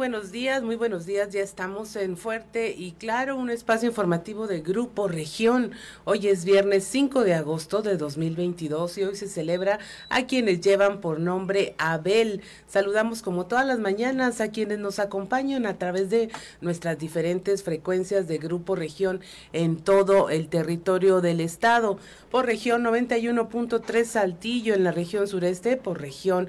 buenos días, muy buenos días. Ya estamos en Fuerte y Claro, un espacio informativo de Grupo Región. Hoy es viernes 5 de agosto de 2022 y hoy se celebra a quienes llevan por nombre Abel. Saludamos como todas las mañanas a quienes nos acompañan a través de nuestras diferentes frecuencias de Grupo Región en todo el territorio del estado. Por región 91.3 Saltillo en la región sureste, por región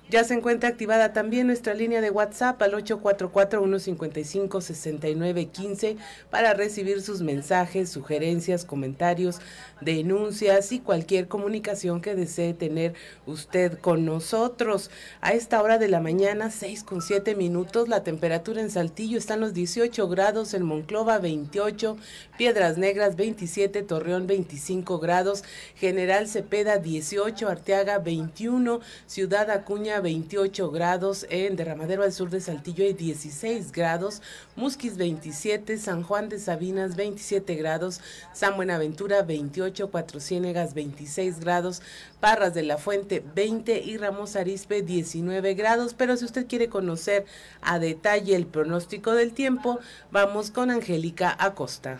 Ya se encuentra activada también nuestra línea de WhatsApp al 844-155-6915 para recibir sus mensajes, sugerencias, comentarios, denuncias y cualquier comunicación que desee tener usted con nosotros. A esta hora de la mañana, 6 con 7 minutos, la temperatura en Saltillo está en los 18 grados, en Monclova 28, Piedras Negras 27, Torreón 25 grados, General Cepeda 18, Arteaga 21, Ciudad Acuña 28 grados, en Derramadero al sur de Saltillo hay 16 grados, Musquis 27, San Juan de Sabinas 27 grados, San Buenaventura 28, Cuatro Ciénegas 26 grados, Parras de la Fuente 20 y Ramos Arispe 19 grados, pero si usted quiere conocer a detalle el pronóstico del tiempo, vamos con Angélica Acosta.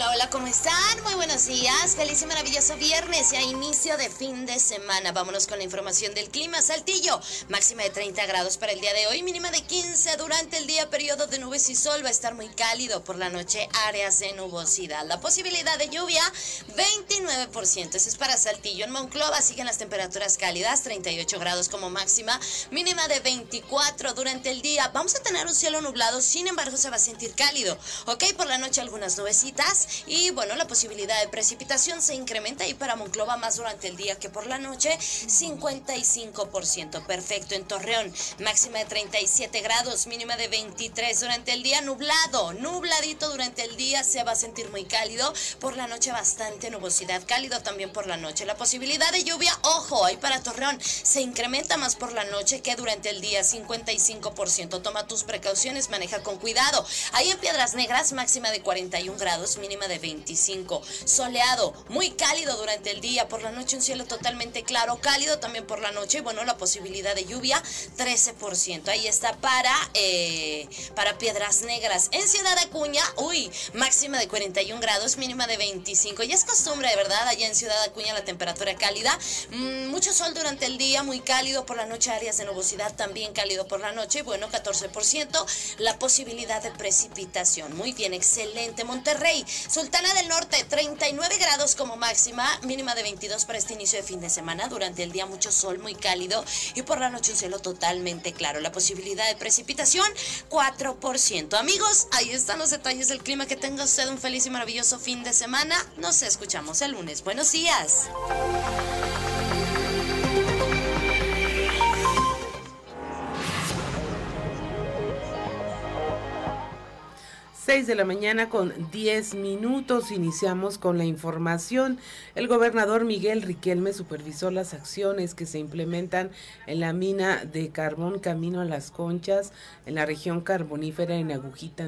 Hola, ¿cómo están? Muy buenos días. Feliz y maravilloso viernes y a inicio de fin de semana. Vámonos con la información del clima. Saltillo, máxima de 30 grados para el día de hoy, mínima de 15 durante el día, periodo de nubes y sol. Va a estar muy cálido por la noche, áreas de nubosidad. La posibilidad de lluvia, 29%. Eso es para Saltillo. En Monclova siguen las temperaturas cálidas, 38 grados como máxima, mínima de 24 durante el día. Vamos a tener un cielo nublado, sin embargo se va a sentir cálido. Ok, por la noche algunas nubecitas y bueno, la posibilidad de precipitación se incrementa ahí para Monclova más durante el día que por la noche, 55%. Perfecto. En Torreón, máxima de 37 grados, mínima de 23 durante el día, nublado, nubladito durante el día, se va a sentir muy cálido. Por la noche bastante nubosidad, cálido también por la noche. La posibilidad de lluvia, ojo, ahí para Torreón, se incrementa más por la noche que durante el día, 55%. Toma tus precauciones, maneja con cuidado. Ahí en Piedras Negras, máxima de 41 grados, mínima de 25. Soleado, muy cálido durante el día, por la noche un cielo totalmente claro, cálido también por la noche, bueno, la posibilidad de lluvia 13%. Ahí está para, eh, para Piedras Negras. En Ciudad Acuña, uy, máxima de 41 grados, mínima de 25. Y es costumbre, de verdad, allá en Ciudad Acuña la temperatura cálida, mm, mucho sol durante el día, muy cálido por la noche, áreas de nubosidad también cálido por la noche, bueno, 14%, la posibilidad de precipitación. Muy bien, excelente. Monterrey, Sultana del Norte, 39 grados como máxima, mínima de 22 para este inicio de fin de semana. Durante el día mucho sol, muy cálido y por la noche un cielo totalmente claro. La posibilidad de precipitación, 4%. Amigos, ahí están los detalles del clima. Que tenga usted un feliz y maravilloso fin de semana. Nos escuchamos el lunes. Buenos días. 6 de la mañana con 10 minutos. Iniciamos con la información. El gobernador Miguel Riquelme supervisó las acciones que se implementan en la mina de carbón Camino a las Conchas, en la región carbonífera en Agujita,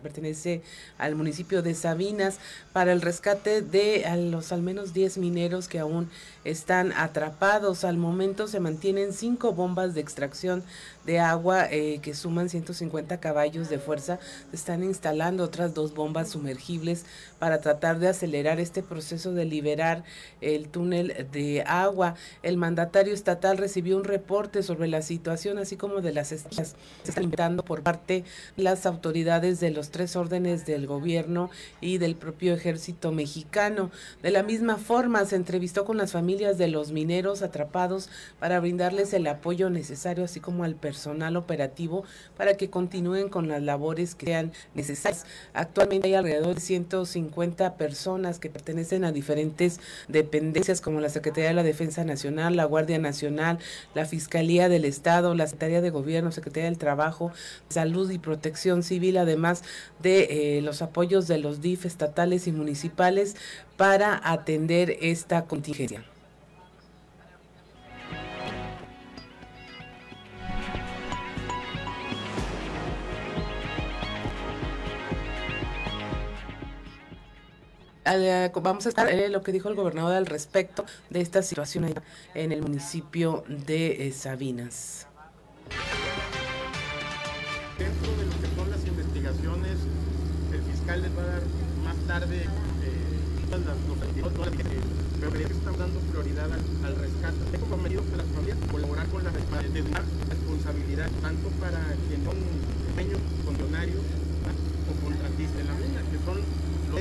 pertenece al municipio de Sabinas, para el rescate de los al menos 10 mineros que aún están atrapados. Al momento se mantienen cinco bombas de extracción de agua eh, que suman 150 caballos de fuerza. Están instalando otras dos bombas sumergibles para tratar de acelerar este proceso de liberar el túnel de agua. El mandatario estatal recibió un reporte sobre la situación, así como de las estrellas se están inventando por parte de las autoridades de los tres órdenes del gobierno y del propio ejército mexicano. De la misma forma, se entrevistó con las familias de los mineros atrapados para brindarles el apoyo necesario, así como al personal operativo para que continúen con las labores que sean necesarias. Actualmente hay alrededor de 150 personas que pertenecen a diferentes dependencias como la Secretaría de la Defensa Nacional, la Guardia Nacional, la Fiscalía del Estado, la Secretaría de Gobierno, Secretaría del Trabajo, Salud y Protección Civil, además de eh, los apoyos de los DIF estatales y municipales para atender esta contingencia. Vamos a estar eh, lo que dijo el gobernador al respecto de esta situación en el municipio de eh, Sabinas. Dentro de lo que son las investigaciones, el fiscal les va a dar más tarde todas las pero que están dando prioridad al, rescate. Estoy comprometido con las familias colaborar con la responsabilidad tanto para quienes son dueños, funcionarios o contratistas de la mina, que son los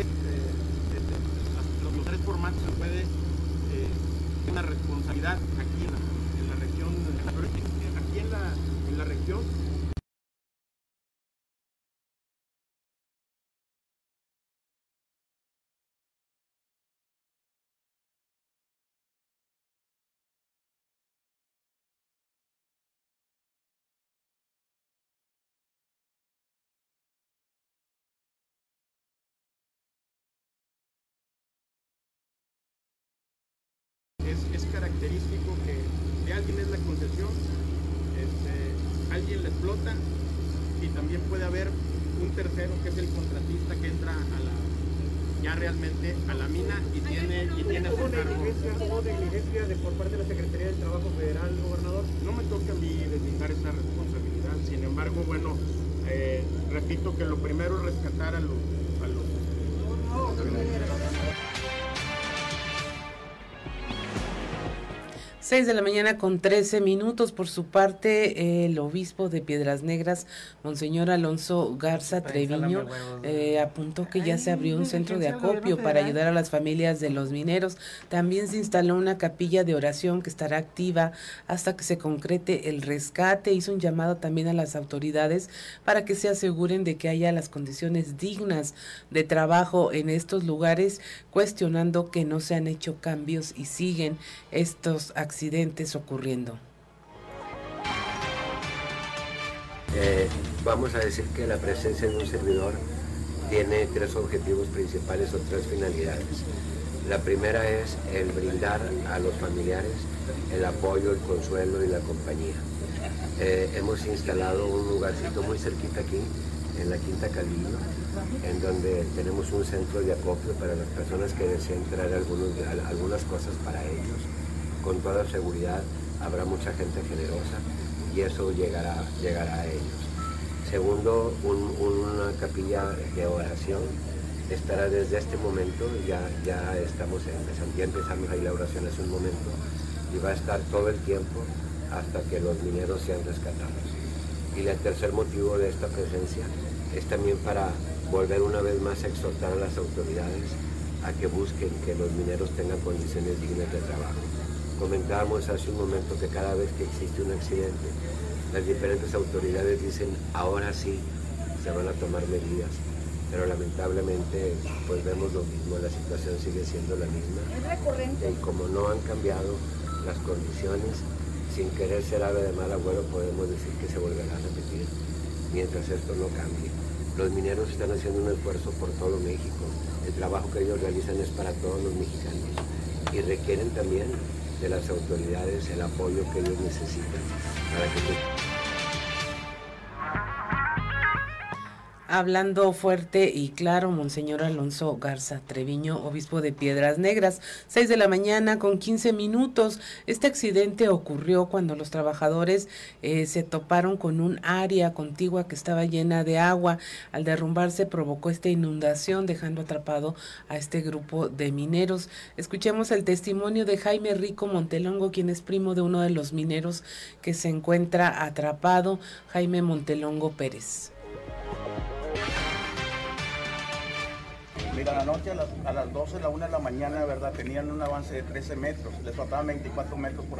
formato se puede eh, una responsabilidad aquí en la, en la región, aquí en la, en la región es, característico que de alguien es la concesión, este, alguien la explota y también puede haber un tercero que es el contratista que entra a la ya realmente a la mina y tiene y tiene ¿Hubo negligencia, ¿Hubo negligencia de por parte de la Secretaría del Trabajo Federal, gobernador? No me toca a mí deslindar esa responsabilidad, sin embargo, bueno, eh, repito que lo primero es rescatar a los, a los 6 de la mañana con 13 minutos. Por su parte, el obispo de Piedras Negras, Monseñor Alonso Garza Treviño, eh, apuntó que ya se abrió un centro de acopio para ayudar a las familias de los mineros. También se instaló una capilla de oración que estará activa hasta que se concrete el rescate. Hizo un llamado también a las autoridades para que se aseguren de que haya las condiciones dignas de trabajo en estos lugares, cuestionando que no se han hecho cambios y siguen estos accidentes accidentes ocurriendo? Eh, vamos a decir que la presencia de un servidor tiene tres objetivos principales o tres finalidades. La primera es el brindar a los familiares el apoyo, el consuelo y la compañía. Eh, hemos instalado un lugarcito muy cerquita aquí, en la Quinta Calvillo, en donde tenemos un centro de acopio para las personas que deseen traer algunas cosas para ellos con toda seguridad habrá mucha gente generosa y eso llegará, llegará a ellos. Segundo, una capilla de oración estará desde este momento, ya, ya estamos empezando, ya empezamos ahí la oración hace un momento, y va a estar todo el tiempo hasta que los mineros sean rescatados. Y el tercer motivo de esta presencia es también para volver una vez más a exhortar a las autoridades a que busquen que los mineros tengan condiciones dignas de trabajo. Comentábamos hace un momento que cada vez que existe un accidente, las diferentes autoridades dicen, ahora sí, se van a tomar medidas. Pero lamentablemente, pues vemos lo mismo, la situación sigue siendo la misma. Y como no han cambiado las condiciones, sin querer ser ave de mal agüero, podemos decir que se volverá a repetir mientras esto no cambie. Los mineros están haciendo un esfuerzo por todo México. El trabajo que ellos realizan es para todos los mexicanos y requieren también de las autoridades el apoyo que ellos necesitan para que Hablando fuerte y claro, Monseñor Alonso Garza Treviño, obispo de Piedras Negras, 6 de la mañana con 15 minutos. Este accidente ocurrió cuando los trabajadores eh, se toparon con un área contigua que estaba llena de agua. Al derrumbarse provocó esta inundación, dejando atrapado a este grupo de mineros. Escuchemos el testimonio de Jaime Rico Montelongo, quien es primo de uno de los mineros que se encuentra atrapado, Jaime Montelongo Pérez. Mira, anoche a las, a las 12, la 1 de la mañana, ¿verdad? Tenían un avance de 13 metros, les faltaban 24 metros por,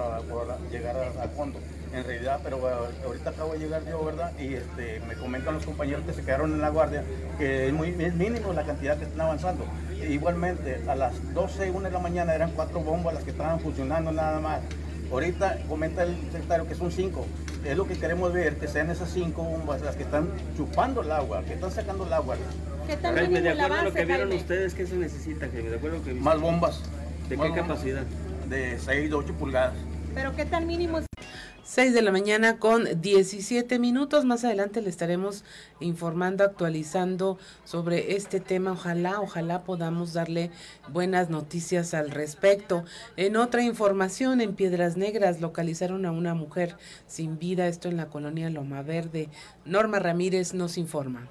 llegar al fondo. En realidad, pero ahorita acabo de llegar yo, ¿verdad? Y este, me comentan los compañeros que se quedaron en la guardia que es muy mínimo la cantidad que están avanzando. igualmente, a las 12, 1 de la mañana eran cuatro bombas las que estaban funcionando nada más. Ahorita comenta el secretario que son cinco. Es lo que queremos ver, que sean esas cinco bombas las que están chupando el agua, que están sacando el agua. ¿Qué tal Jaime, de acuerdo a lo que vieron ustedes, ¿qué se necesita, Jaime? De acuerdo que Más bombas. ¿De qué capacidad? De 6 de 8 pulgadas. ¿Pero qué tan mínimo 6 de la mañana con 17 minutos. Más adelante le estaremos informando, actualizando sobre este tema. Ojalá, ojalá podamos darle buenas noticias al respecto. En otra información, en Piedras Negras localizaron a una mujer sin vida, esto en la colonia Loma Verde. Norma Ramírez nos informa.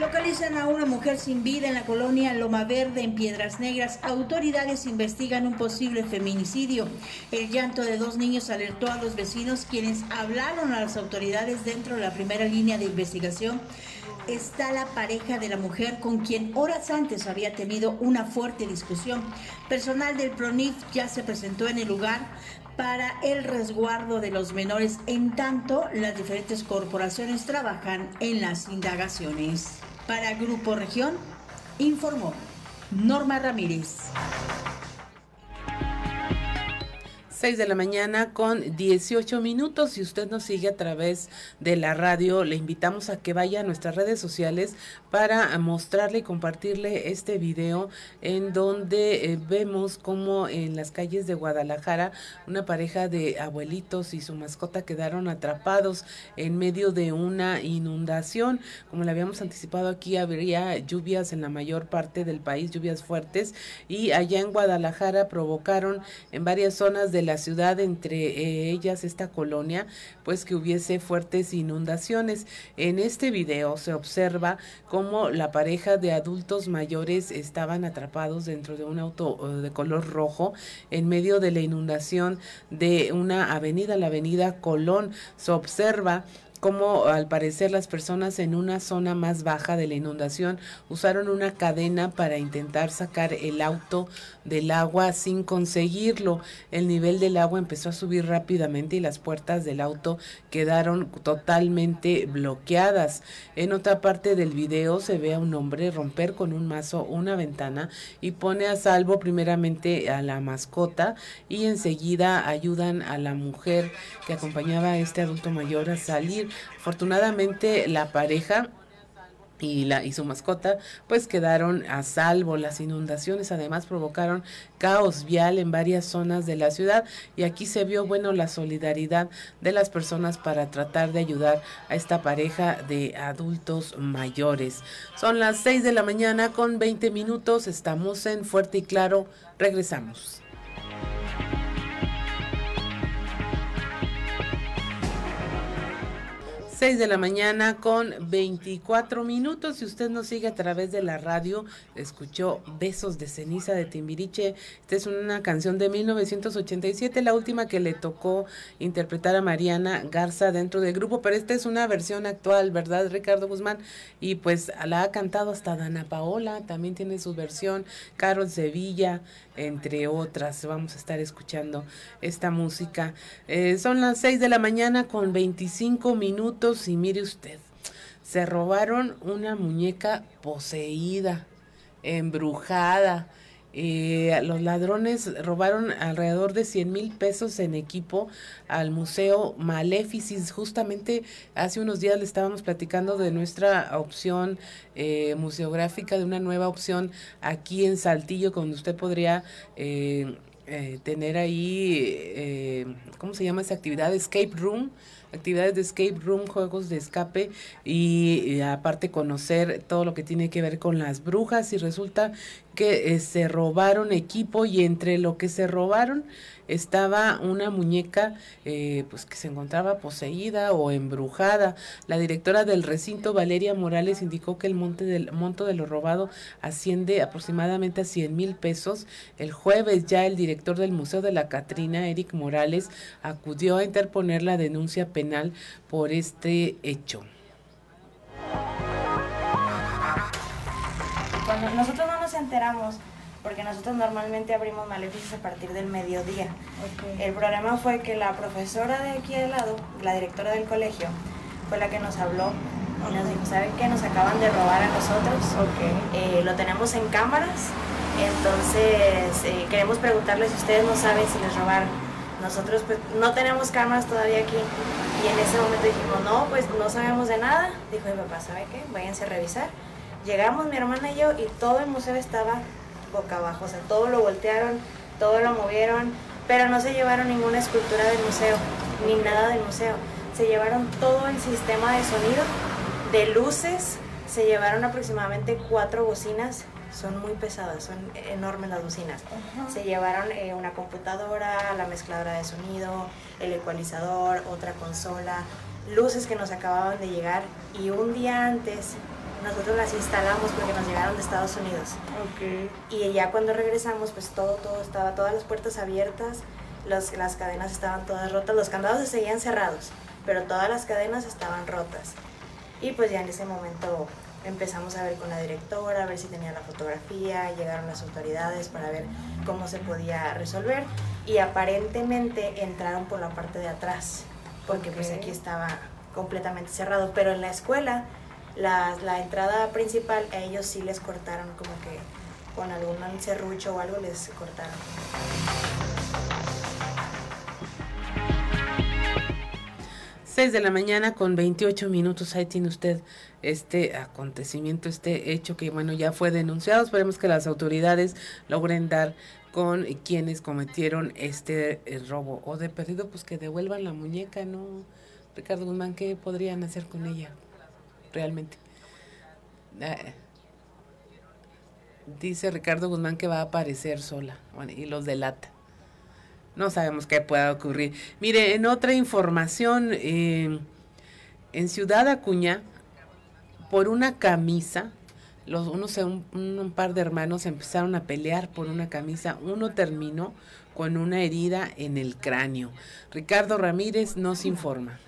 Localizan a una mujer sin vida en la colonia Loma Verde, en Piedras Negras. Autoridades investigan un posible feminicidio. El llanto de dos niños alertó a los vecinos, quienes hablaron a las autoridades dentro de la primera línea de investigación. Está la pareja de la mujer con quien horas antes había tenido una fuerte discusión. Personal del PRONIF ya se presentó en el lugar para el resguardo de los menores, en tanto las diferentes corporaciones trabajan en las indagaciones. Para Grupo Región, informó Norma Ramírez. 6 de la mañana con 18 minutos. Si usted nos sigue a través de la radio, le invitamos a que vaya a nuestras redes sociales para mostrarle y compartirle este video en donde eh, vemos como en las calles de Guadalajara una pareja de abuelitos y su mascota quedaron atrapados en medio de una inundación. Como le habíamos anticipado aquí, habría lluvias en la mayor parte del país, lluvias fuertes, y allá en Guadalajara provocaron en varias zonas de la ciudad, entre eh, ellas esta colonia, pues que hubiese fuertes inundaciones. En este video se observa cómo la pareja de adultos mayores estaban atrapados dentro de un auto eh, de color rojo en medio de la inundación de una avenida, la avenida Colón. Se observa como al parecer las personas en una zona más baja de la inundación usaron una cadena para intentar sacar el auto del agua sin conseguirlo. El nivel del agua empezó a subir rápidamente y las puertas del auto quedaron totalmente bloqueadas. En otra parte del video se ve a un hombre romper con un mazo una ventana y pone a salvo primeramente a la mascota y enseguida ayudan a la mujer que acompañaba a este adulto mayor a salir. Afortunadamente la pareja y, la, y su mascota pues quedaron a salvo. Las inundaciones además provocaron caos vial en varias zonas de la ciudad y aquí se vio bueno la solidaridad de las personas para tratar de ayudar a esta pareja de adultos mayores. Son las 6 de la mañana con 20 minutos, estamos en Fuerte y Claro, regresamos. 6 de la mañana con 24 minutos. Si usted nos sigue a través de la radio, escuchó Besos de Ceniza de Timbiriche. Esta es una canción de 1987, la última que le tocó interpretar a Mariana Garza dentro del grupo, pero esta es una versión actual, ¿verdad, Ricardo Guzmán? Y pues la ha cantado hasta Dana Paola, también tiene su versión, Carol Sevilla, entre otras. Vamos a estar escuchando esta música. Eh, son las 6 de la mañana con 25 minutos y mire usted, se robaron una muñeca poseída, embrujada. Eh, los ladrones robaron alrededor de 100 mil pesos en equipo al Museo Maleficis. Justamente hace unos días le estábamos platicando de nuestra opción eh, museográfica, de una nueva opción aquí en Saltillo, donde usted podría... Eh, tener ahí, ¿cómo se llama esa actividad? Escape Room, actividades de escape room, juegos de escape y, aparte conocer todo lo que tiene que ver con las brujas y resulta que eh, se robaron equipo y entre lo que se robaron estaba una muñeca eh, pues que se encontraba poseída o embrujada. La directora del recinto, Valeria Morales, indicó que el monte del, monto de lo robado asciende aproximadamente a 100 mil pesos. El jueves ya el director del Museo de la Catrina, Eric Morales, acudió a interponer la denuncia penal por este hecho. Cuando nosotros no nos enteramos, porque nosotros normalmente abrimos maleficios a partir del mediodía. El problema fue que la profesora de aquí al lado, la directora del colegio, fue la que nos habló y nos dijo, ¿saben qué? Nos acaban de robar a nosotros. Eh, lo tenemos en cámaras, entonces eh, queremos preguntarles si ustedes no saben si les robaron. Nosotros pues no tenemos cámaras todavía aquí y en ese momento dijimos, no, pues no sabemos de nada. Dijo mi papá, ¿sabe qué? Váyanse a revisar. Llegamos mi hermana y yo y todo el museo estaba boca abajo, o sea, todo lo voltearon, todo lo movieron, pero no se llevaron ninguna escultura del museo, ni nada del museo. Se llevaron todo el sistema de sonido, de luces, se llevaron aproximadamente cuatro bocinas, son muy pesadas, son enormes las bocinas. Se llevaron eh, una computadora, la mezcladora de sonido, el ecualizador, otra consola, luces que nos acababan de llegar y un día antes nosotros las instalamos porque nos llegaron de Estados Unidos. Okay. Y ya cuando regresamos, pues todo, todo estaba, todas las puertas abiertas, los, las cadenas estaban todas rotas, los candados se seguían cerrados, pero todas las cadenas estaban rotas. Y pues ya en ese momento empezamos a ver con la directora, a ver si tenía la fotografía, llegaron las autoridades para ver cómo se podía resolver y aparentemente entraron por la parte de atrás, porque pues aquí estaba completamente cerrado, pero en la escuela la, la entrada principal a ellos sí les cortaron como que con algún serrucho o algo les cortaron. 6 de la mañana con 28 minutos. Ahí tiene usted este acontecimiento, este hecho que, bueno, ya fue denunciado. Esperemos que las autoridades logren dar con quienes cometieron este eh, robo. O de perdido, pues que devuelvan la muñeca, ¿no? Ricardo Guzmán, ¿qué podrían hacer con ella? Realmente. Eh, dice Ricardo Guzmán que va a aparecer sola y los delata. No sabemos qué pueda ocurrir. Mire, en otra información, eh, en Ciudad Acuña, por una camisa, los unos un, un, par de hermanos empezaron a pelear por una camisa. Uno terminó con una herida en el cráneo. Ricardo Ramírez nos informa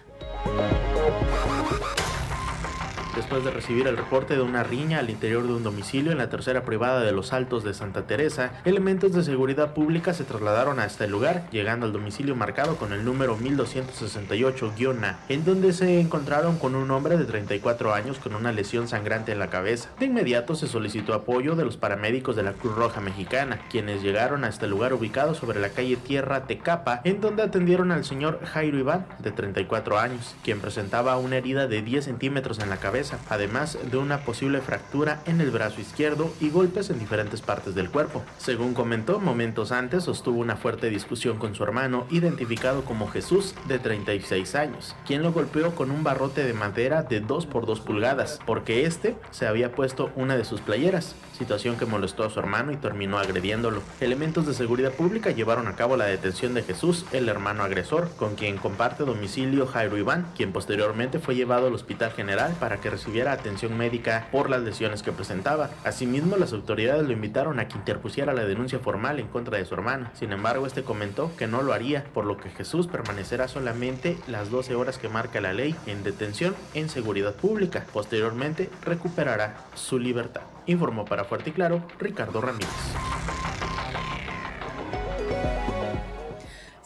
después de recibir el reporte de una riña al interior de un domicilio en la tercera privada de los Altos de Santa Teresa, elementos de seguridad pública se trasladaron a este lugar, llegando al domicilio marcado con el número 1268-A, en donde se encontraron con un hombre de 34 años con una lesión sangrante en la cabeza. De inmediato se solicitó apoyo de los paramédicos de la Cruz Roja Mexicana, quienes llegaron a este lugar ubicado sobre la calle Tierra Tecapa, en donde atendieron al señor Jairo Iván, de 34 años, quien presentaba una herida de 10 centímetros en la cabeza además de una posible fractura en el brazo izquierdo y golpes en diferentes partes del cuerpo. Según comentó, momentos antes sostuvo una fuerte discusión con su hermano, identificado como Jesús, de 36 años, quien lo golpeó con un barrote de madera de 2 por 2 pulgadas, porque este se había puesto una de sus playeras, situación que molestó a su hermano y terminó agrediéndolo. Elementos de seguridad pública llevaron a cabo la detención de Jesús, el hermano agresor, con quien comparte domicilio Jairo Iván, quien posteriormente fue llevado al Hospital General para que recibiera atención médica por las lesiones que presentaba. Asimismo, las autoridades lo invitaron a que interpusiera la denuncia formal en contra de su hermano. Sin embargo, este comentó que no lo haría, por lo que Jesús permanecerá solamente las 12 horas que marca la ley en detención en seguridad pública. Posteriormente, recuperará su libertad. Informó para Fuerte y Claro Ricardo Ramírez.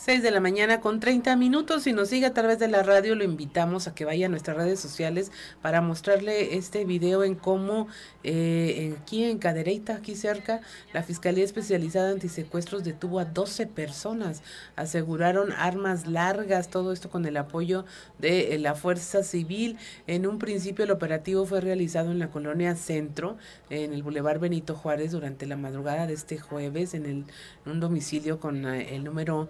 6 de la mañana con 30 minutos. Si nos sigue a través de la radio, lo invitamos a que vaya a nuestras redes sociales para mostrarle este video en cómo eh, aquí en Cadereyta, aquí cerca, la Fiscalía Especializada Antisecuestros detuvo a 12 personas. Aseguraron armas largas, todo esto con el apoyo de eh, la Fuerza Civil. En un principio el operativo fue realizado en la colonia Centro, en el Boulevard Benito Juárez, durante la madrugada de este jueves, en, el, un domicilio con eh, el número...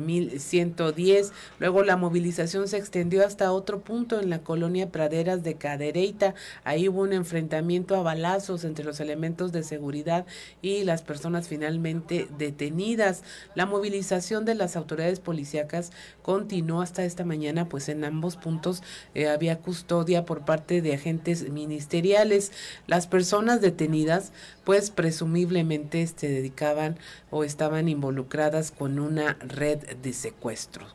1110. Luego la movilización se extendió hasta otro punto en la colonia Praderas de Cadereyta. Ahí hubo un enfrentamiento a balazos entre los elementos de seguridad y las personas finalmente detenidas. La movilización de las autoridades policíacas continuó hasta esta mañana, pues en ambos puntos eh, había custodia por parte de agentes ministeriales. Las personas detenidas, pues presumiblemente se dedicaban o estaban involucradas con una red de secuestro.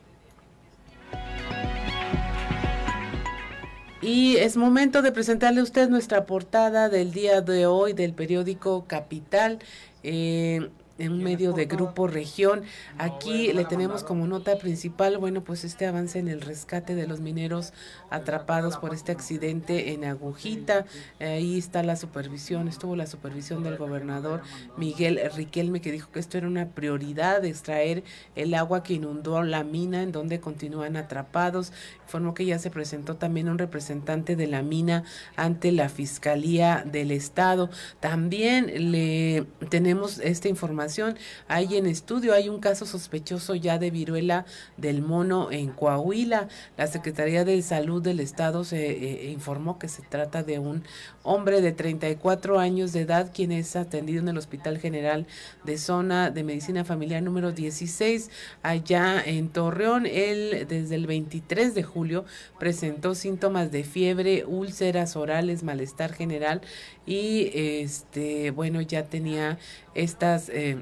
Y es momento de presentarle a usted nuestra portada del día de hoy del periódico Capital. Eh, en un medio de Grupo Región. Aquí le tenemos como nota principal, bueno, pues este avance en el rescate de los mineros atrapados por este accidente en Agujita. Ahí está la supervisión, estuvo la supervisión del gobernador Miguel Riquelme que dijo que esto era una prioridad, extraer el agua que inundó la mina en donde continúan atrapados. Informó que ya se presentó también un representante de la mina ante la Fiscalía del Estado. También le tenemos esta información hay en estudio, hay un caso sospechoso ya de viruela del mono en Coahuila. La Secretaría de Salud del Estado se eh, informó que se trata de un hombre de 34 años de edad, quien es atendido en el Hospital General de Zona de Medicina Familiar número 16, allá en Torreón. Él desde el 23 de julio presentó síntomas de fiebre, úlceras orales, malestar general y este bueno ya tenía estas eh,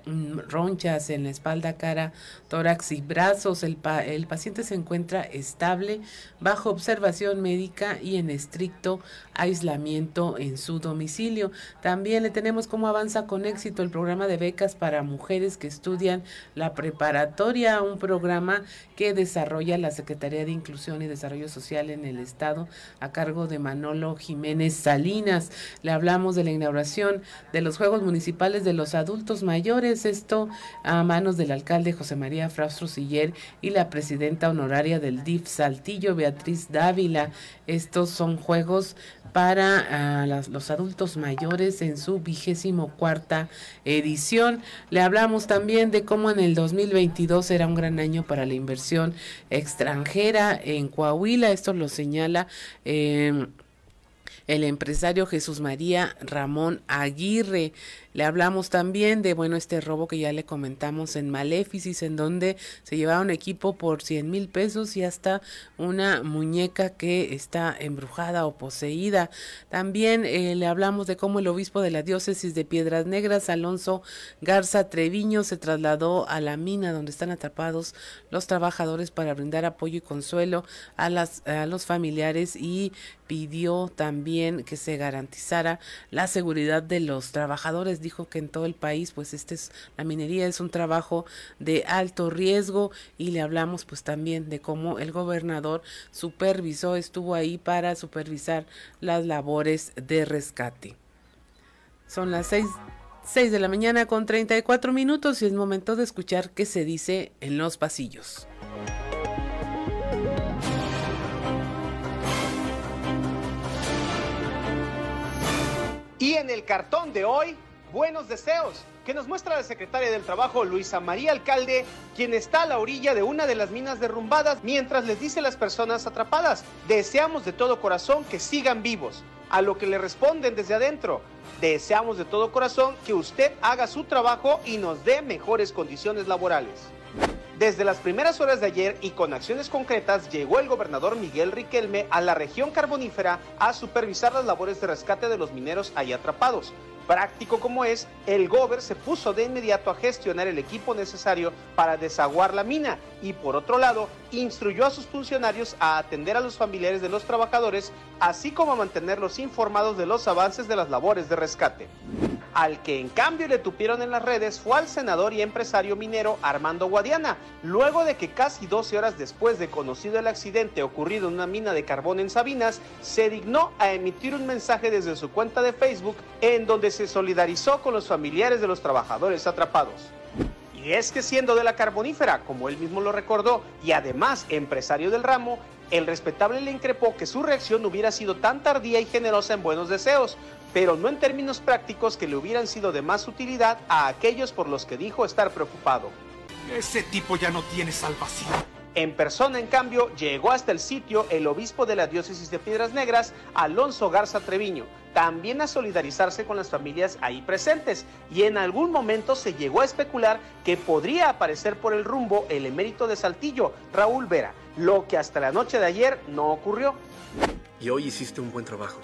ronchas en la espalda, cara, tórax y brazos. El, el paciente se encuentra estable, bajo observación médica y en estricto aislamiento en su domicilio. También le tenemos cómo avanza con éxito el programa de becas para mujeres que estudian la preparatoria, un programa que desarrolla la Secretaría de Inclusión y Desarrollo Social en el Estado a cargo de Manolo Jiménez Salinas. Le hablamos de la inauguración de los Juegos Municipales de los Adultos Mayores esto a manos del alcalde José María Frastro Siller y la presidenta honoraria del DIF Saltillo, Beatriz Dávila. Estos son juegos para ah, los adultos mayores en su vigésimo cuarta edición. Le hablamos también de cómo en el 2022 era un gran año para la inversión extranjera en Coahuila. Esto lo señala. Eh, el empresario Jesús María Ramón Aguirre. Le hablamos también de, bueno, este robo que ya le comentamos en Maléficis, en donde se llevaba un equipo por 100 mil pesos y hasta una muñeca que está embrujada o poseída. También eh, le hablamos de cómo el obispo de la diócesis de Piedras Negras, Alonso Garza Treviño, se trasladó a la mina donde están atrapados los trabajadores para brindar apoyo y consuelo a, a los familiares y pidió también que se garantizara la seguridad de los trabajadores dijo que en todo el país pues este es la minería es un trabajo de alto riesgo y le hablamos pues también de cómo el gobernador supervisó estuvo ahí para supervisar las labores de rescate. Son las seis 6 de la mañana con 34 minutos y es momento de escuchar qué se dice en los pasillos. Y en el cartón de hoy buenos deseos que nos muestra la secretaria del Trabajo Luisa María Alcalde, quien está a la orilla de una de las minas derrumbadas mientras les dice a las personas atrapadas, deseamos de todo corazón que sigan vivos, a lo que le responden desde adentro, deseamos de todo corazón que usted haga su trabajo y nos dé mejores condiciones laborales. Desde las primeras horas de ayer y con acciones concretas llegó el gobernador Miguel Riquelme a la región carbonífera a supervisar las labores de rescate de los mineros ahí atrapados. Práctico como es, el Gober se puso de inmediato a gestionar el equipo necesario para desaguar la mina y por otro lado, instruyó a sus funcionarios a atender a los familiares de los trabajadores, así como a mantenerlos informados de los avances de las labores de rescate. Al que en cambio le tupieron en las redes fue al senador y empresario minero Armando Guadiana, luego de que casi 12 horas después de conocido el accidente ocurrido en una mina de carbón en Sabinas, se dignó a emitir un mensaje desde su cuenta de Facebook en donde se solidarizó con los familiares de los trabajadores atrapados. Y es que siendo de la carbonífera, como él mismo lo recordó, y además empresario del ramo, el respetable le increpó que su reacción hubiera sido tan tardía y generosa en buenos deseos, pero no en términos prácticos que le hubieran sido de más utilidad a aquellos por los que dijo estar preocupado. Ese tipo ya no tiene salvación. En persona, en cambio, llegó hasta el sitio el obispo de la diócesis de Piedras Negras, Alonso Garza Treviño, también a solidarizarse con las familias ahí presentes. Y en algún momento se llegó a especular que podría aparecer por el rumbo el emérito de Saltillo, Raúl Vera, lo que hasta la noche de ayer no ocurrió. Y hoy hiciste un buen trabajo.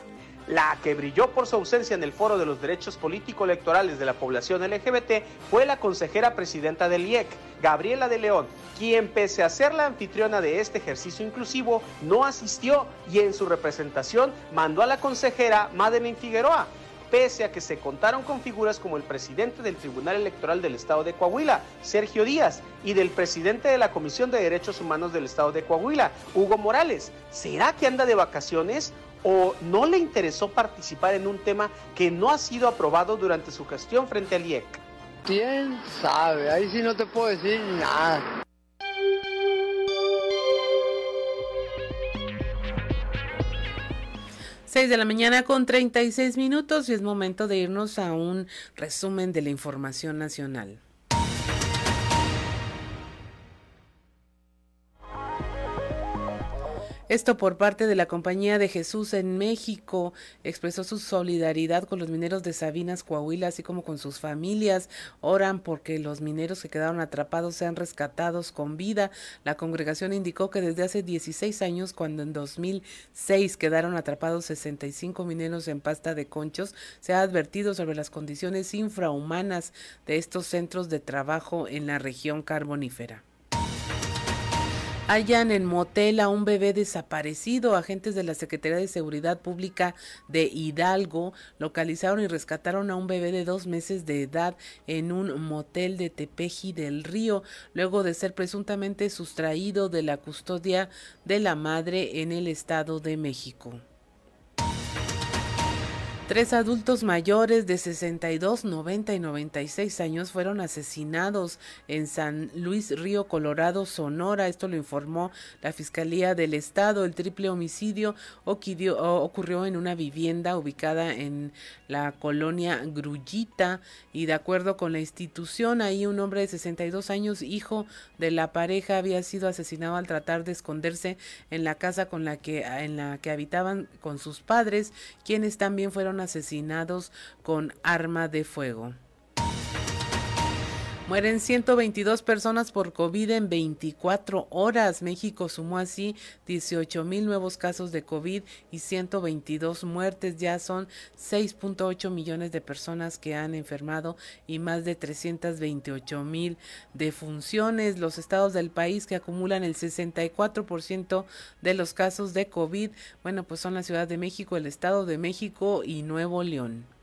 La que brilló por su ausencia en el Foro de los Derechos Político-Electorales de la Población LGBT fue la consejera presidenta del IEC, Gabriela de León, quien pese a ser la anfitriona de este ejercicio inclusivo, no asistió y en su representación mandó a la consejera Madeline Figueroa, pese a que se contaron con figuras como el presidente del Tribunal Electoral del Estado de Coahuila, Sergio Díaz, y del presidente de la Comisión de Derechos Humanos del Estado de Coahuila, Hugo Morales. ¿Será que anda de vacaciones? ¿O no le interesó participar en un tema que no ha sido aprobado durante su gestión frente al IEC? ¿Quién sabe? Ahí sí no te puedo decir nada. Seis de la mañana con 36 minutos y es momento de irnos a un resumen de la información nacional. Esto por parte de la Compañía de Jesús en México. Expresó su solidaridad con los mineros de Sabinas, Coahuila, así como con sus familias. Oran porque los mineros que quedaron atrapados sean rescatados con vida. La congregación indicó que desde hace 16 años, cuando en 2006 quedaron atrapados 65 mineros en pasta de conchos, se ha advertido sobre las condiciones infrahumanas de estos centros de trabajo en la región carbonífera. Hallan en motel a un bebé desaparecido. Agentes de la Secretaría de Seguridad Pública de Hidalgo localizaron y rescataron a un bebé de dos meses de edad en un motel de Tepeji del Río, luego de ser presuntamente sustraído de la custodia de la madre en el Estado de México. Tres adultos mayores de 62, 90 y 96 años fueron asesinados en San Luis Río Colorado, Sonora. Esto lo informó la Fiscalía del Estado. El triple homicidio ocurrió en una vivienda ubicada en la colonia Grullita y de acuerdo con la institución, ahí un hombre de 62 años, hijo de la pareja, había sido asesinado al tratar de esconderse en la casa con la que en la que habitaban con sus padres, quienes también fueron asesinados con arma de fuego. Mueren 122 personas por COVID en 24 horas. México sumó así 18 mil nuevos casos de COVID y 122 muertes. Ya son 6.8 millones de personas que han enfermado y más de 328 mil defunciones. Los estados del país que acumulan el 64% de los casos de COVID, bueno, pues son la Ciudad de México, el Estado de México y Nuevo León.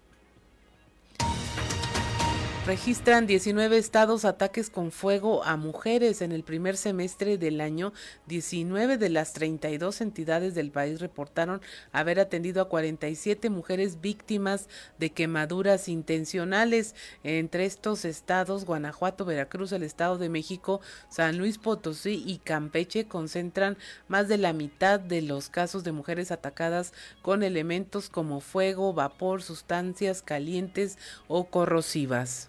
Registran 19 estados ataques con fuego a mujeres en el primer semestre del año. 19 de las 32 entidades del país reportaron haber atendido a 47 mujeres víctimas de quemaduras intencionales. Entre estos estados, Guanajuato, Veracruz, el Estado de México, San Luis Potosí y Campeche concentran más de la mitad de los casos de mujeres atacadas con elementos como fuego, vapor, sustancias calientes o corrosivas.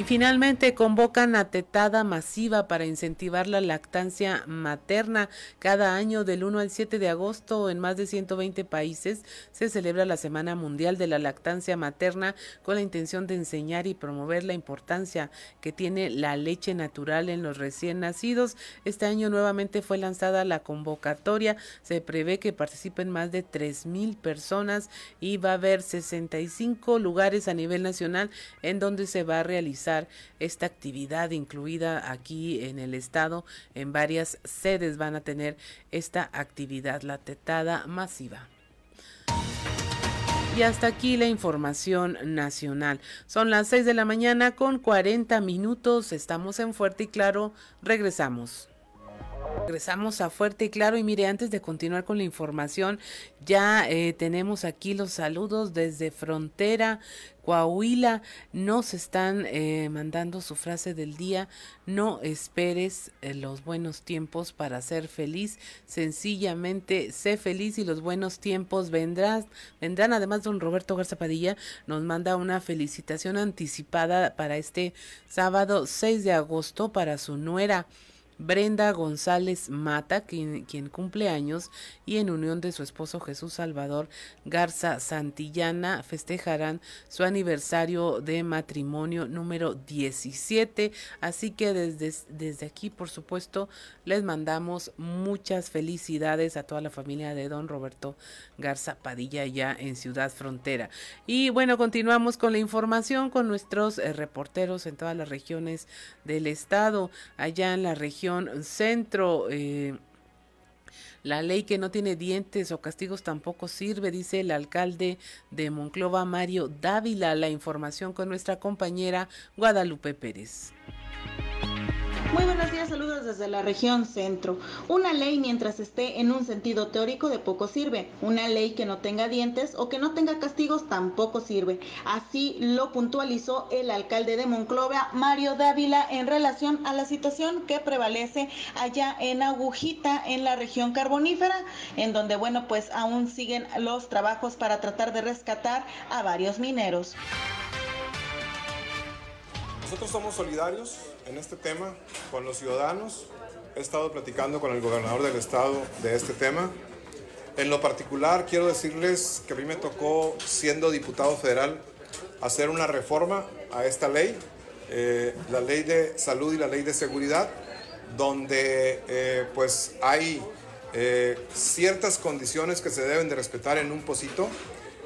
Y finalmente convocan a tetada masiva para incentivar la lactancia materna. Cada año del 1 al 7 de agosto en más de 120 países se celebra la Semana Mundial de la Lactancia Materna con la intención de enseñar y promover la importancia que tiene la leche natural en los recién nacidos. Este año nuevamente fue lanzada la convocatoria. Se prevé que participen más de 3.000 personas y va a haber 65 lugares a nivel nacional en donde se va a realizar esta actividad incluida aquí en el estado. En varias sedes van a tener esta actividad, la tetada masiva. Y hasta aquí la información nacional. Son las 6 de la mañana con 40 minutos. Estamos en Fuerte y Claro. Regresamos. Regresamos a Fuerte y Claro y mire, antes de continuar con la información, ya eh, tenemos aquí los saludos desde Frontera, Coahuila. Nos están eh, mandando su frase del día, no esperes eh, los buenos tiempos para ser feliz, sencillamente sé feliz y los buenos tiempos vendrán. Vendrán, además don Roberto Garza Padilla nos manda una felicitación anticipada para este sábado 6 de agosto para su nuera. Brenda González Mata, quien, cumple años, y en unión de su esposo Jesús Salvador Garza Santillana festejarán su aniversario de matrimonio número 17. Así que desde, desde aquí, por supuesto, les mandamos muchas felicidades a toda la familia de don Roberto Garza Padilla ya en Ciudad Frontera. Y bueno, continuamos con la información con nuestros eh, reporteros en todas las regiones del estado, allá en la región centro. Eh, la ley que no tiene dientes o castigos tampoco sirve, dice el alcalde de Monclova, Mario Dávila. La información con nuestra compañera Guadalupe Pérez. Muy buenos días, saludos desde la región centro. Una ley mientras esté en un sentido teórico de poco sirve. Una ley que no tenga dientes o que no tenga castigos tampoco sirve. Así lo puntualizó el alcalde de Monclova, Mario Dávila, en relación a la situación que prevalece allá en Agujita, en la región carbonífera, en donde, bueno, pues aún siguen los trabajos para tratar de rescatar a varios mineros. Nosotros somos solidarios en este tema con los ciudadanos. He estado platicando con el gobernador del estado de este tema. En lo particular, quiero decirles que a mí me tocó, siendo diputado federal, hacer una reforma a esta ley, eh, la ley de salud y la ley de seguridad, donde eh, pues hay eh, ciertas condiciones que se deben de respetar en un posito,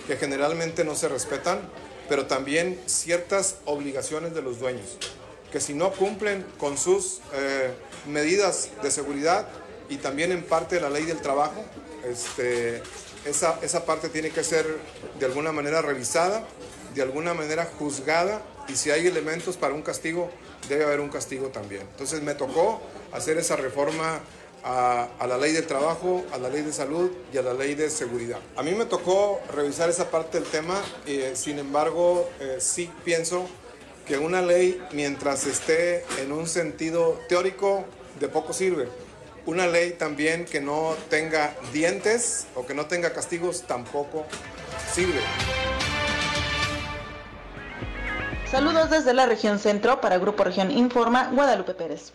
que generalmente no se respetan, pero también ciertas obligaciones de los dueños que si no cumplen con sus eh, medidas de seguridad y también en parte de la ley del trabajo, este, esa, esa parte tiene que ser de alguna manera revisada, de alguna manera juzgada y si hay elementos para un castigo, debe haber un castigo también. Entonces me tocó hacer esa reforma a, a, la ley del trabajo, a la ley de salud y a la ley de seguridad. A mí me tocó revisar esa parte del tema, eh, sin embargo, eh, sí pienso que una ley, mientras esté en un sentido teórico, de poco sirve. Una ley también que no tenga dientes o que no tenga castigos tampoco sirve. Saludos desde la región centro para Grupo Región Informa, Guadalupe Pérez.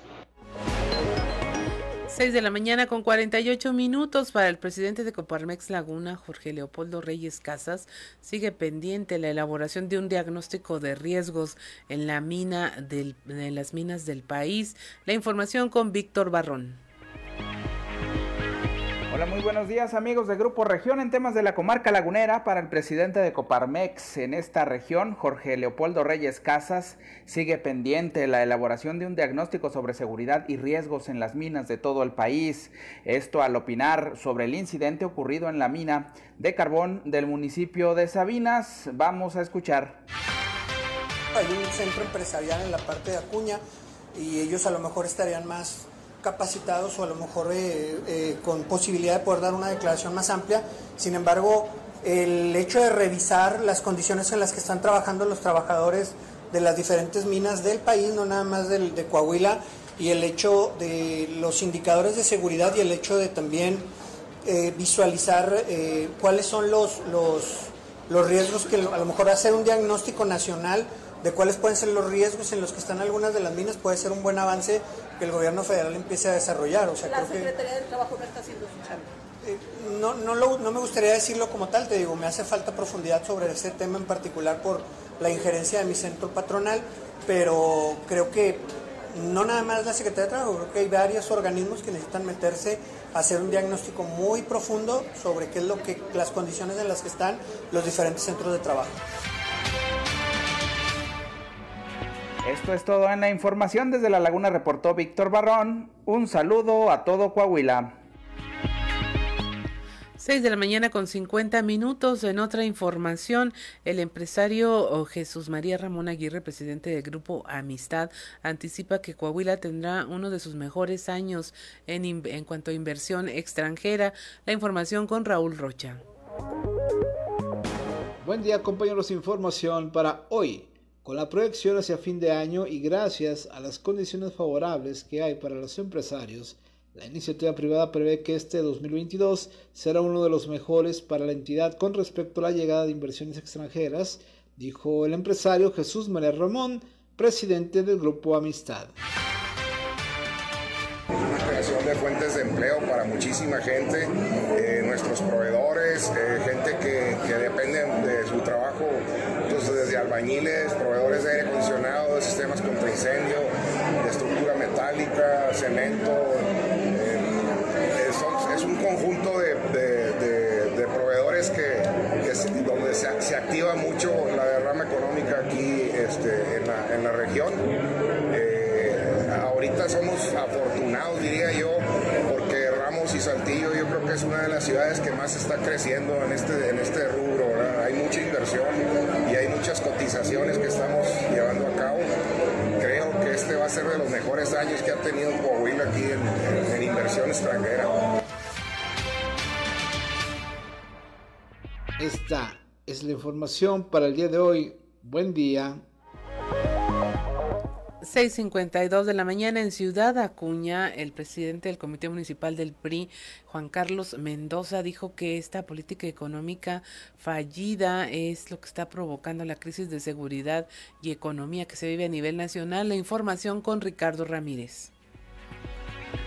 6 de la mañana con 48 minutos para el presidente de Coparmex Laguna, Jorge Leopoldo Reyes Casas, sigue pendiente la elaboración de un diagnóstico de riesgos en la mina en las minas del país. La información con Víctor Barrón. Hola, muy buenos días amigos de Grupo Región en temas de la comarca lagunera. Para el presidente de Coparmex en esta región, Jorge Leopoldo Reyes Casas, sigue pendiente la elaboración de un diagnóstico sobre seguridad y riesgos en las minas de todo el país. Esto al opinar sobre el incidente ocurrido en la mina de carbón del municipio de Sabinas. Vamos a escuchar. Hay un centro empresarial en la parte de Acuña y ellos a lo mejor estarían más capacitados o a lo mejor eh, eh, con posibilidad de poder dar una declaración más amplia. Sin embargo, el hecho de revisar las condiciones en las que están trabajando los trabajadores de las diferentes minas del país, no nada más del, de Coahuila, y el hecho de los indicadores de seguridad y el hecho de también eh, visualizar cuáles son los, los, los riesgos que a lo mejor hacer un diagnóstico nacional de cuáles pueden ser los riesgos en los que están algunas de las minas puede ser un buen avance que el gobierno federal empiece a desarrollar. O sea, la Secretaría del Trabajo no está haciendo su chamba. Eh, no, no, lo, no me gustaría decirlo como tal, te digo, me hace falta profundidad sobre ese tema en particular por la injerencia de mi centro patronal, pero creo que no nada más la Secretaría de Trabajo, creo que hay varios organismos que necesitan meterse a hacer un diagnóstico muy profundo sobre qué es lo que las condiciones en las que están los diferentes centros de trabajo. Esto es todo en la información. Desde La Laguna reportó Víctor Barrón. Un saludo a todo Coahuila. 6 de la mañana con 50 minutos. En otra información, el empresario oh, Jesús María Ramón Aguirre, presidente del grupo Amistad, anticipa que Coahuila tendrá uno de sus mejores años en, en cuanto a inversión extranjera. La información con Raúl Rocha. Buen día compañeros, información para hoy. Con la proyección hacia fin de año y gracias a las condiciones favorables que hay para los empresarios, la iniciativa privada prevé que este 2022 será uno de los mejores para la entidad con respecto a la llegada de inversiones extranjeras, dijo el empresario Jesús María Ramón, presidente del Grupo Amistad. Una creación de fuentes de empleo para muchísima gente, eh, nuestros proveedores, eh, gente que, depende de su trabajo, desde albañiles, proveedores de aire acondicionado, de sistemas contra incendio, de estructura metálica, cemento, es un conjunto de, proveedores que, donde se, activa mucho la derrama económica aquí este, en, la, región. Eh, ahorita somos afortunados, diría yo, porque Ramos y Saltillo yo creo que es una de las ciudades que más está creciendo en este, en este rubro. Hay mucha inversión que estamos llevando a cabo. Creo que este va a ser de los mejores años que ha tenido Coahuila aquí en inversión extranjera. Esta es la información para el día de hoy. Buen día. 6.52 de la mañana en Ciudad Acuña, el presidente del Comité Municipal del PRI, Juan Carlos Mendoza, dijo que esta política económica fallida es lo que está provocando la crisis de seguridad y economía que se vive a nivel nacional. La información con Ricardo Ramírez.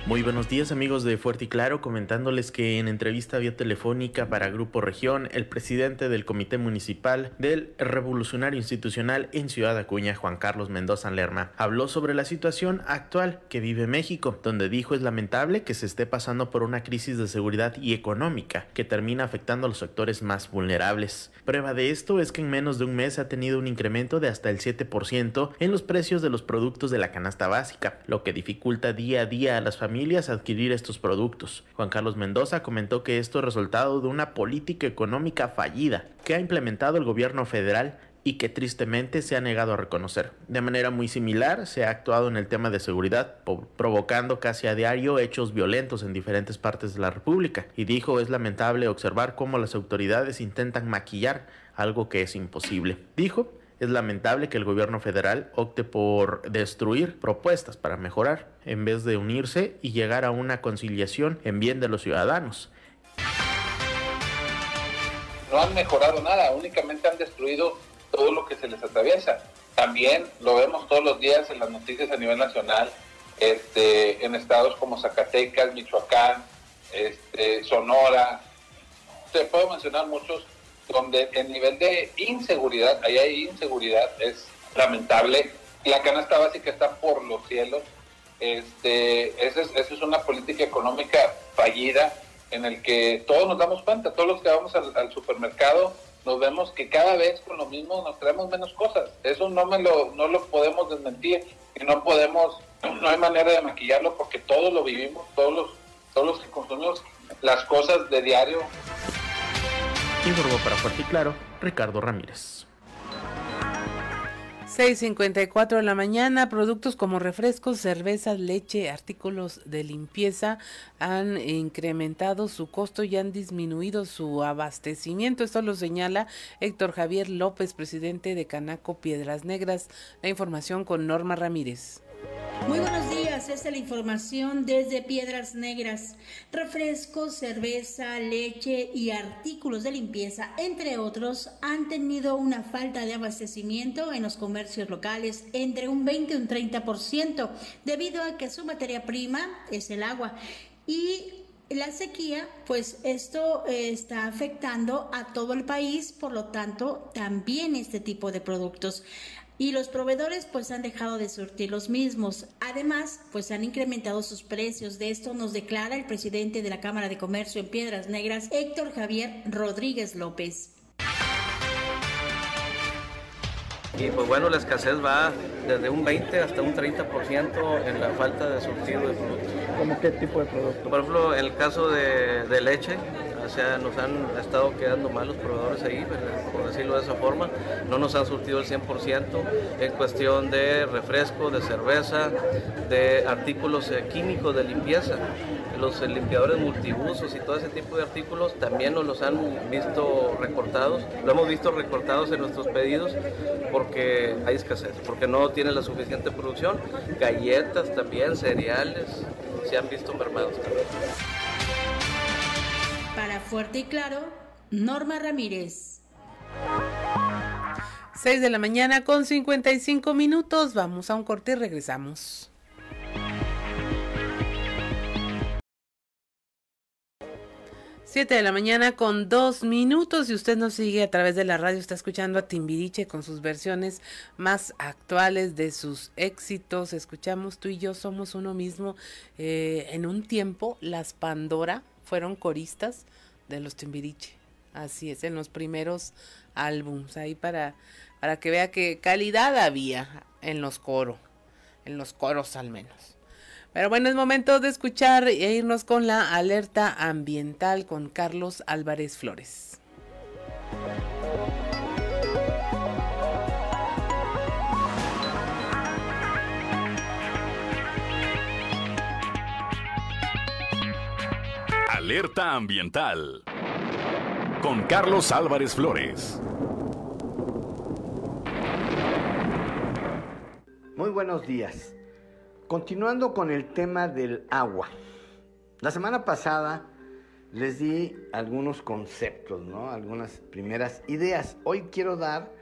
Muy buenos días amigos de Fuerte y Claro, comentándoles que en entrevista vía telefónica para Grupo Región, el presidente del Comité Municipal del Revolucionario Institucional en Ciudad Acuña, Juan Carlos Mendoza Lerma, habló sobre la situación actual que vive México, donde dijo es lamentable que se esté pasando por una crisis de seguridad y económica que termina afectando a los sectores más vulnerables. Prueba de esto es que en menos de un mes ha tenido un incremento de hasta el 7% en los precios de los productos de la canasta básica, lo que dificulta día a día a las familias familias adquirir estos productos. Juan Carlos Mendoza comentó que esto es resultado de una política económica fallida que ha implementado el gobierno federal y que tristemente se ha negado a reconocer. De manera muy similar, se ha actuado en el tema de seguridad, provocando casi a diario hechos violentos en diferentes partes de la República, y dijo es lamentable observar cómo las autoridades intentan maquillar algo que es imposible. Dijo es lamentable que el gobierno federal opte por destruir propuestas para mejorar en vez de unirse y llegar a una conciliación en bien de los ciudadanos. No han mejorado nada, únicamente han destruido todo lo que se les atraviesa. También lo vemos todos los días en las noticias a nivel nacional, este, en estados como Zacatecas, Michoacán, este, Sonora. Se puedo mencionar muchos donde el nivel de inseguridad, ahí hay inseguridad, es lamentable. La canasta básica está por los cielos. Este, esa es, una política económica fallida en el que todos nos damos cuenta, todos los que vamos al, supermercado nos vemos que cada vez con lo mismo nos traemos menos cosas. Eso no me lo, no lo podemos desmentir y no podemos, no hay manera de maquillarlo porque todos lo vivimos, todos los, todos los que consumimos las cosas de diario Informó para Fuerte y Claro, Ricardo Ramírez. 6.54 de la mañana, productos como refrescos, cervezas, leche, artículos de limpieza han incrementado su costo y han disminuido su abastecimiento. Esto lo señala Héctor Javier López, presidente de Canaco Piedras Negras. La información con Norma Ramírez. Muy buenos días, esta es la información desde Piedras Negras. Refrescos, cerveza, leche y artículos de limpieza, entre otros, han tenido una falta de abastecimiento en los comercios locales entre un 20 y un 30%, debido a que su materia prima es el agua. Y la sequía, pues esto eh, está afectando a todo el país, por lo tanto, también este tipo de productos y los proveedores pues han dejado de surtir los mismos. Además, pues han incrementado sus precios. De esto nos declara el presidente de la Cámara de Comercio en Piedras Negras, Héctor Javier Rodríguez López. Y pues bueno, la escasez va desde un 20 hasta un 30% en la falta de surtido de productos. ¿Cómo qué tipo de productos? Por ejemplo, en el caso de, de leche, O sea, nos han estado quedando mal los proveedores ahí, por decirlo de esa forma. No nos han surtido el 100% en cuestión de refresco, de cerveza, de artículos eh, químicos de limpieza. Los eh, limpiadores multiusos y todo ese tipo de artículos también nos los han visto recortados. Lo hemos visto recortados en nuestros pedidos porque hay escasez, porque no tiene la suficiente producción. Galletas también, cereales, se han visto mermados también. Fuerte y Claro, Norma Ramírez. 6 de la mañana con 55 minutos. Vamos a un corte y regresamos. Siete de la mañana con dos minutos y usted nos sigue a través de la radio, está escuchando a Timbiriche con sus versiones más actuales de sus éxitos. Escuchamos tú y yo somos uno mismo. Eh, en un tiempo las Pandora fueron coristas de los Timbiriche. Así es, en los primeros álbums, ahí para, para que vea que calidad había en los coros, en los coros al menos. Pero bueno, es momento de escuchar e irnos con la alerta ambiental con Carlos Álvarez Flores. Alerta ambiental con Carlos Álvarez Flores. Muy buenos días. Continuando con el tema del agua. La semana pasada les di algunos conceptos, ¿no? Algunas primeras ideas. Hoy quiero dar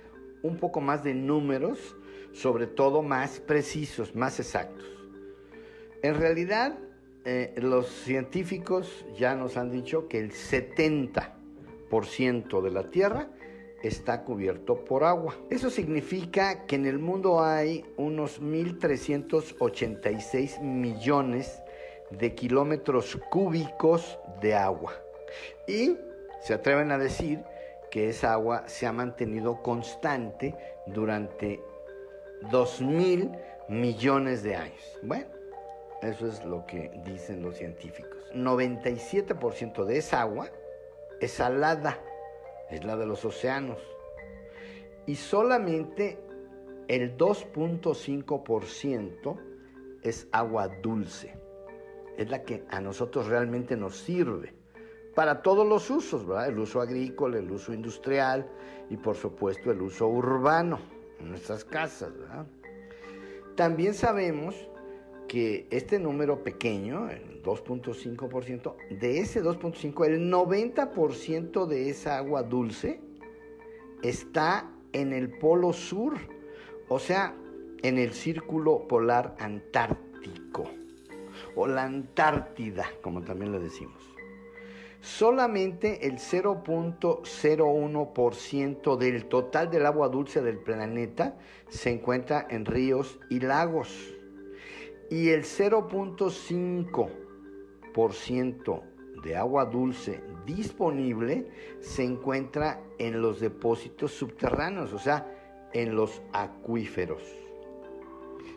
un poco más de números, sobre todo más precisos, más exactos. En realidad, eh, los científicos ya nos han dicho que el 70% de la Tierra está cubierto por agua. Eso significa que en el mundo hay unos 1.386 millones de kilómetros cúbicos de agua. Y se atreven a decir que esa agua se ha mantenido constante durante 2.000 millones de años. Bueno, eso es lo que dicen los científicos. 97% de esa agua es salada es la de los océanos. Y solamente el 2.5% es agua dulce. Es la que a nosotros realmente nos sirve para todos los usos, ¿verdad? El uso agrícola, el uso industrial y por supuesto el uso urbano en nuestras casas. También sabemos que este número pequeño, el 2.5%, de ese 2.5, el 90% de esa agua dulce está en el polo sur, o sea, en el círculo polar antártico, o la Antártida, como también le decimos. Solamente el 0.01% del total del agua dulce del planeta se encuentra en ríos y lagos y el 0.5% de agua dulce disponible se encuentra en los depósitos subterráneos, o sea, en los acuíferos.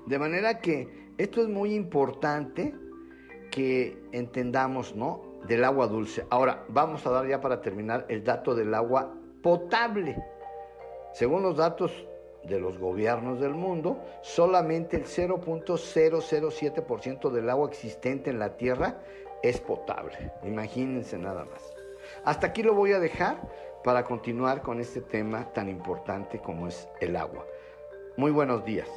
De manera que esto es muy importante que entendamos, ¿no? Del agua dulce. Ahora, vamos a dar ya para terminar el dato del agua potable. Según los datos de los gobiernos del mundo, solamente el 0.007% del agua existente en la Tierra es potable. Imagínense nada más. Hasta aquí lo voy a dejar para continuar con este tema tan importante como es el agua. Muy buenos días.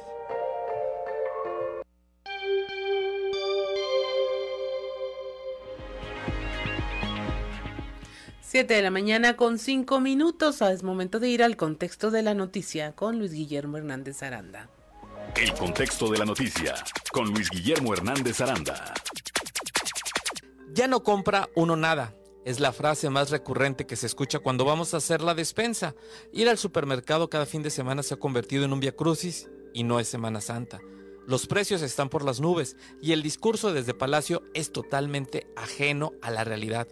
7 de la mañana con 5 minutos. Es momento de ir al contexto de la noticia con Luis Guillermo Hernández Aranda. El contexto de la noticia con Luis Guillermo Hernández Aranda. Ya no compra uno nada. Es la frase más recurrente que se escucha cuando vamos a hacer la despensa. Ir al supermercado cada fin de semana se ha convertido en un via crucis y no es Semana Santa. Los precios están por las nubes y el discurso desde Palacio es totalmente ajeno a la realidad.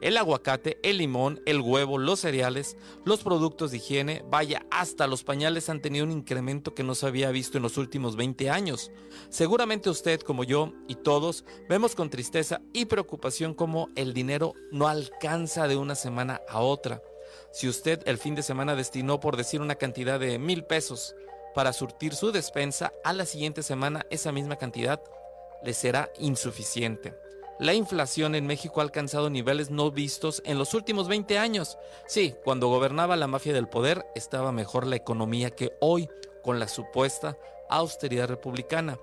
El aguacate, el limón, el huevo, los cereales, los productos de higiene, vaya, hasta los pañales han tenido un incremento que no se había visto en los últimos 20 años. Seguramente usted, como yo y todos, vemos con tristeza y preocupación cómo el dinero no alcanza de una semana a otra. Si usted el fin de semana destinó, por decir, una cantidad de mil pesos para surtir su despensa, a la siguiente semana esa misma cantidad le será insuficiente. La inflación en México ha alcanzado niveles no vistos en los últimos 20 años. Sí, cuando gobernaba la mafia del poder estaba mejor la economía que hoy con la supuesta austeridad republicana.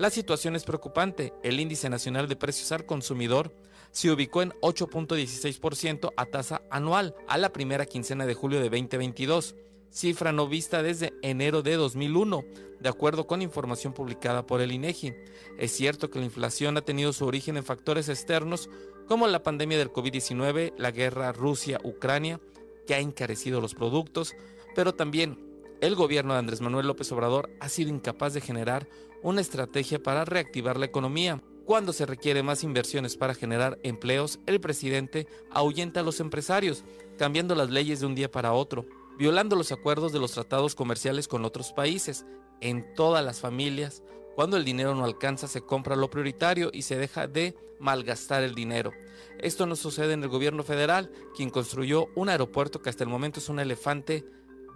La situación es preocupante. El índice nacional de precios al consumidor se ubicó en 8.16% a tasa anual a la primera quincena de julio de 2022 cifra no vista desde enero de 2001, de acuerdo con información publicada por el INEGI. Es cierto que la inflación ha tenido su origen en factores externos como la pandemia del COVID-19, la guerra Rusia-Ucrania, que ha encarecido los productos, pero también el gobierno de Andrés Manuel López Obrador ha sido incapaz de generar una estrategia para reactivar la economía. Cuando se requiere más inversiones para generar empleos, el presidente ahuyenta a los empresarios, cambiando las leyes de un día para otro, violando los acuerdos de los tratados comerciales con otros países. En todas las familias, cuando el dinero no alcanza, se compra lo prioritario y se deja de malgastar el dinero. Esto no sucede en el gobierno federal, quien construyó un aeropuerto que hasta el momento es un elefante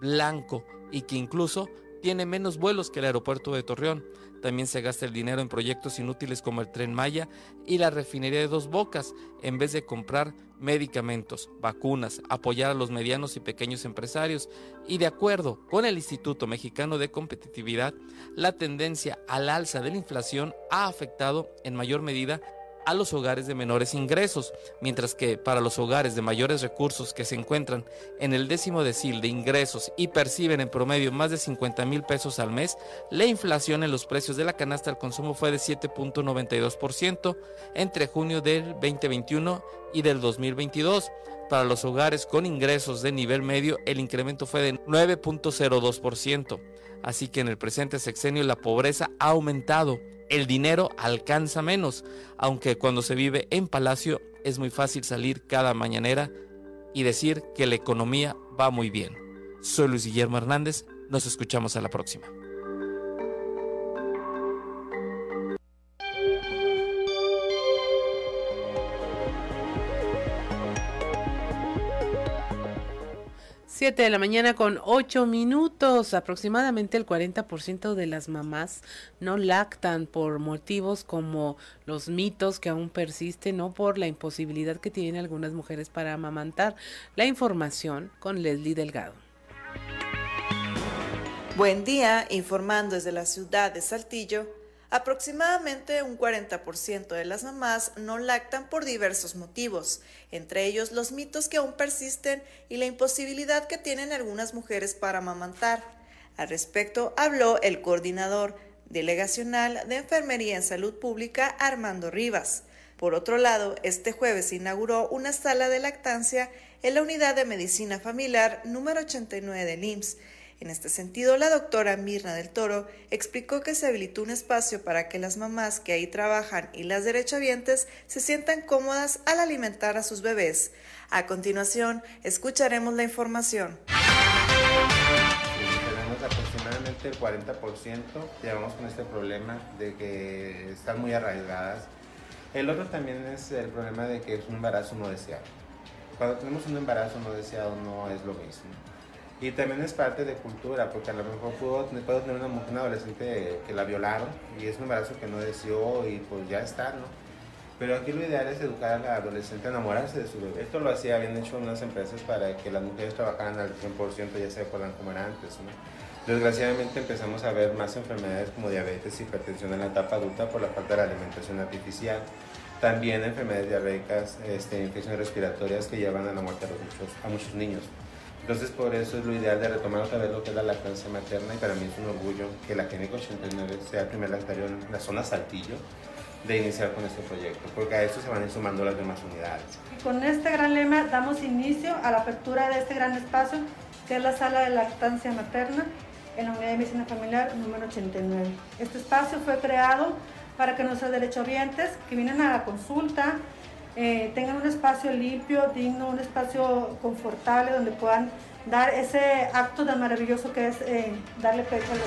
blanco y que incluso tiene menos vuelos que el aeropuerto de Torreón. También se gasta el dinero en proyectos inútiles como el tren Maya y la refinería de Dos Bocas, en vez de comprar medicamentos, vacunas, apoyar a los medianos y pequeños empresarios. Y de acuerdo con el Instituto Mexicano de Competitividad, la tendencia al alza de la inflación ha afectado en mayor medida a los hogares de menores ingresos, mientras que para los hogares de mayores recursos que se encuentran en el décimo decil de ingresos y perciben en promedio más de 50 mil pesos al mes, la inflación en los precios de la canasta al consumo fue de 7.92% entre junio del 2021 y del 2022. Para los hogares con ingresos de nivel medio, el incremento fue de 9.02%. Así que en el presente sexenio la pobreza ha aumentado el dinero alcanza menos, aunque cuando se vive en palacio es muy fácil salir cada mañanera y decir que la economía va muy bien. Soy Luis Guillermo Hernández, nos escuchamos a la próxima. 7 de la mañana con 8 minutos. Aproximadamente el 40% de las mamás no lactan por motivos como los mitos que aún persisten o por la imposibilidad que tienen algunas mujeres para amamantar. La información con Leslie Delgado. Buen día, informando desde la ciudad de Saltillo. Aproximadamente un 40% de las mamás no lactan por diversos motivos, entre ellos los mitos que aún persisten y la imposibilidad que tienen algunas mujeres para amamantar. Al respecto habló el coordinador delegacional de Enfermería en Salud Pública, Armando Rivas. Por otro lado, este jueves inauguró una sala de lactancia en la unidad de medicina familiar número 89 del IMSS, en este sentido, la doctora Mirna del Toro explicó que se habilitó un espacio para que las mamás que ahí trabajan y las derechohabientes se sientan cómodas al alimentar a sus bebés. A continuación, escucharemos la información. Tenemos aproximadamente el 40%, llevamos con este problema de que están muy arraigadas. El otro también es el problema de que es un embarazo no deseado. Cuando tenemos un embarazo no deseado no es lo mismo. Y también es parte de cultura, porque a lo mejor puedo, puedo tener una, mujer adolescente que la violaron y es un embarazo que no deseó y pues ya está, ¿no? Pero aquí lo ideal es educar a la adolescente a enamorarse de su bebé. Esto lo hacía, habían hecho unas empresas para que las mujeres trabajaran al 100%, ya se acuerdan como era antes, ¿no? Desgraciadamente empezamos a ver más enfermedades como diabetes y hipertensión en la etapa adulta por la falta de la alimentación artificial. También enfermedades diarreicas, este, infecciones respiratorias que llevan a la muerte a, muchos, a muchos niños. Entonces por eso es lo ideal de retomar otra vez lo que es la lactancia materna y para mí es un orgullo que la Clínica 89 sea el primer lactario en la zona Saltillo de iniciar con este proyecto, porque a esto se van a ir sumando las demás unidades. Y con este gran lema damos inicio a la apertura de este gran espacio, que es la sala de lactancia materna en la unidad de medicina familiar número 89. Este espacio fue creado para que nuestros derechohabientes que vienen a la consulta eh, tengan un espacio limpio, digno, un espacio confortable donde puedan dar ese acto tan maravilloso que es eh, darle pecho a los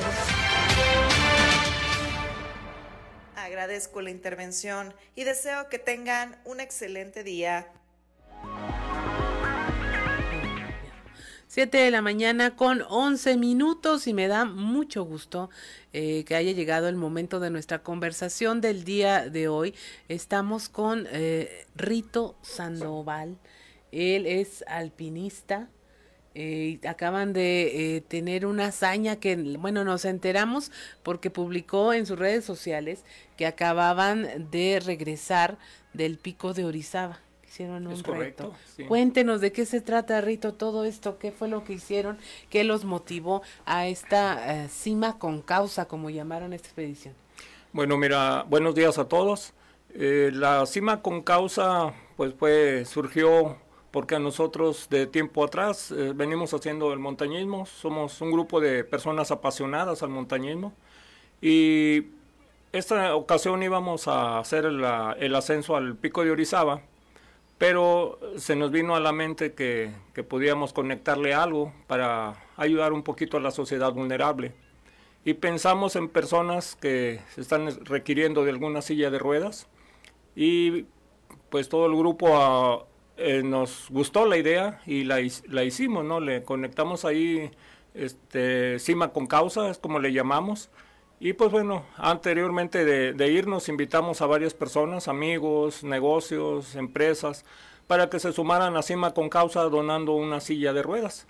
Agradezco la intervención y deseo que tengan un excelente día. 7 de la mañana con 11 minutos y me da mucho gusto eh, que haya llegado el momento de nuestra conversación del día de hoy. Estamos con eh, Rito Sandoval. Él es alpinista. Eh, acaban de tener una hazaña que, bueno, nos enteramos porque publicó en sus redes sociales que acababan de regresar del pico de Orizaba hicieron un reto. Cuéntenos de qué se trata, Rito, todo esto, qué fue lo que hicieron, qué los motivó a esta eh, cima con causa, como llamaron esta expedición. Bueno, mira, buenos días a todos. Eh, la cima con causa, pues fue, surgió porque a nosotros de tiempo atrás eh, venimos haciendo el montañismo, somos un grupo de personas apasionadas al montañismo y esta ocasión íbamos a hacer el ascenso al pico de Orizaba pero se nos vino a la mente que, que podíamos conectarle algo para ayudar un poquito a la sociedad vulnerable. Y pensamos en personas que se están requiriendo de alguna silla de ruedas y pues todo el grupo ah, eh, nos gustó la idea y la, la, hicimos, ¿no? Le conectamos ahí este, cima con causa, es como le llamamos, y pues bueno, anteriormente de, irnos invitamos a varias personas, amigos, negocios, empresas, para que se sumaran a Cima con Causa donando una silla de ruedas.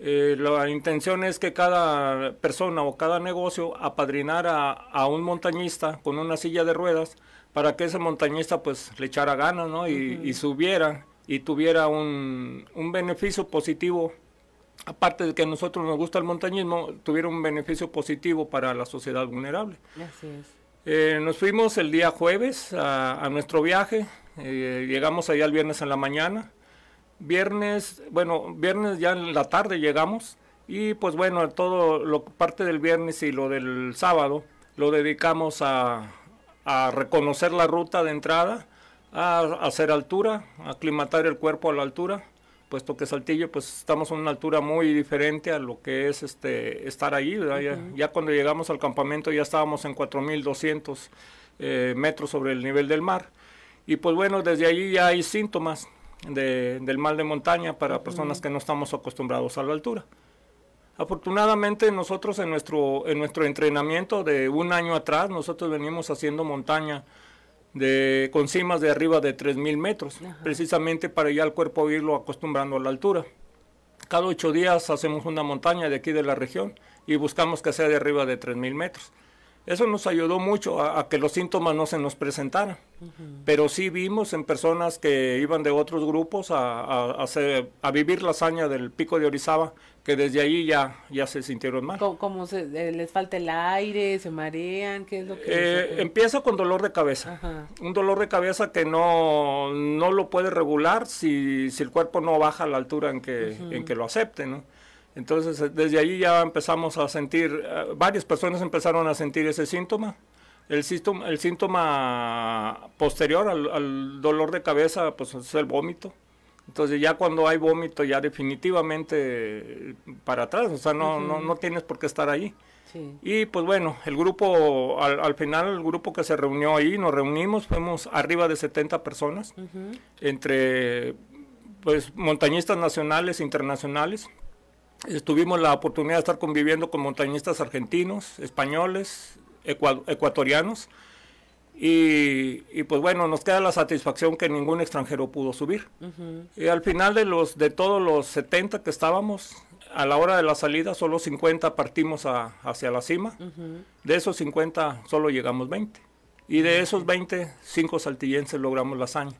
Eh, la intención es que cada persona o cada negocio apadrinara a, un montañista con una silla de ruedas para que ese montañista pues le echara ganas ¿no? y, subiera y tuviera un, un beneficio positivo aparte de que a nosotros nos gusta el montañismo, tuviera un beneficio positivo para la sociedad vulnerable. Así es. Eh, nos fuimos el día jueves a, nuestro viaje, eh, llegamos allá el viernes en la mañana. Viernes, bueno, viernes ya en la tarde llegamos y pues bueno, todo lo parte del viernes y lo del sábado lo dedicamos a, a reconocer la ruta de entrada, a hacer altura, a aclimatar el cuerpo a la altura puesto que Saltillo pues estamos a una altura muy diferente a lo que es este estar ahí, ya, cuando llegamos al campamento ya estábamos en 4.200 eh, metros sobre el nivel del mar. Y pues bueno, desde allí ya hay síntomas del mal de montaña para personas que no estamos acostumbrados a la altura. Afortunadamente nosotros en nuestro, en nuestro entrenamiento de un año atrás, nosotros venimos haciendo montaña de, con cimas de arriba de 3.000 metros, precisamente para ya el cuerpo irlo acostumbrando a la altura. Cada ocho días hacemos una montaña de aquí de la región y buscamos que sea de arriba de 3.000 metros. Eso nos ayudó mucho a, que los síntomas no se nos presentaran. Pero sí vimos en personas que iban de otros grupos a, hacer, a, vivir la hazaña del pico de Orizaba, que desde ahí ya, ya se sintieron mal. ¿Cómo, se, eh, les falta el aire? ¿Se marean? ¿Qué es lo que eh, Empieza con dolor de cabeza. Un dolor de cabeza que no, no lo puede regular si, si el cuerpo no baja a la altura en que, en que lo acepte, ¿no? Entonces, eh, desde allí ya empezamos a sentir, eh, varias personas empezaron a sentir ese síntoma. El síntoma, el síntoma posterior al, dolor de cabeza, pues es el vómito. Entonces ya cuando hay vómito, ya definitivamente para atrás, o sea, no, no, no tienes por qué estar ahí. Y pues bueno, el grupo, al, final el grupo que se reunió ahí, nos reunimos, fuimos arriba de 70 personas, entre pues montañistas nacionales e internacionales. Tuvimos la oportunidad de estar conviviendo con montañistas argentinos, españoles, ecuatorianos. Y, pues bueno, nos queda la satisfacción que ningún extranjero pudo subir. Y al final de, los, de todos los 70 que estábamos, a la hora de la salida, solo 50 partimos hacia la cima. De esos 50 solo llegamos 20. Y de esos 20, 5 saltillenses logramos la hazaña.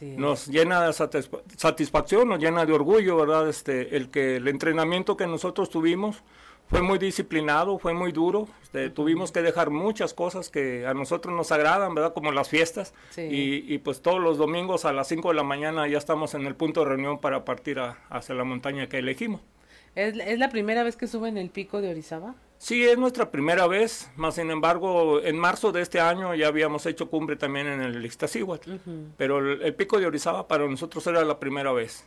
Nos llena de satisfacción, nos llena de orgullo, ¿verdad? Este, el que el entrenamiento que nosotros tuvimos fue muy disciplinado, fue muy duro. Este, tuvimos que dejar muchas cosas que a nosotros nos agradan, ¿verdad? Como las fiestas. Y, pues todos los domingos a las 5 de la mañana ya estamos en el punto de reunión para partir hacia la montaña que elegimos. ¿Es, ¿Es la primera vez que suben el pico de Orizaba? Sí, es nuestra primera vez, más sin embargo, en marzo de este año ya habíamos hecho cumbre también en el Ixtaccíhuatl, pero el, el pico de Orizaba para nosotros era la primera vez.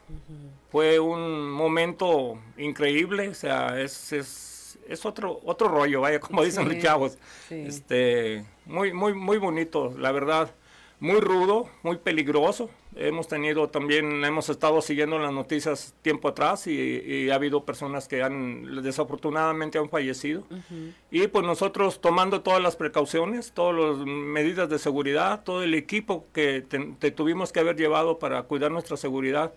Fue un momento increíble, o sea, es, es, es otro otro rollo, vaya, como dicen Sí, los chavos. sí. Este, muy, muy, muy bonito, la verdad. Muy rudo, muy peligroso. Hemos tenido también, hemos estado siguiendo las noticias tiempo atrás y, y ha habido personas que han, desafortunadamente han fallecido. Y pues nosotros tomando todas las precauciones, todas las medidas de seguridad, todo el equipo que te- te tuvimos que haber llevado para cuidar nuestra seguridad,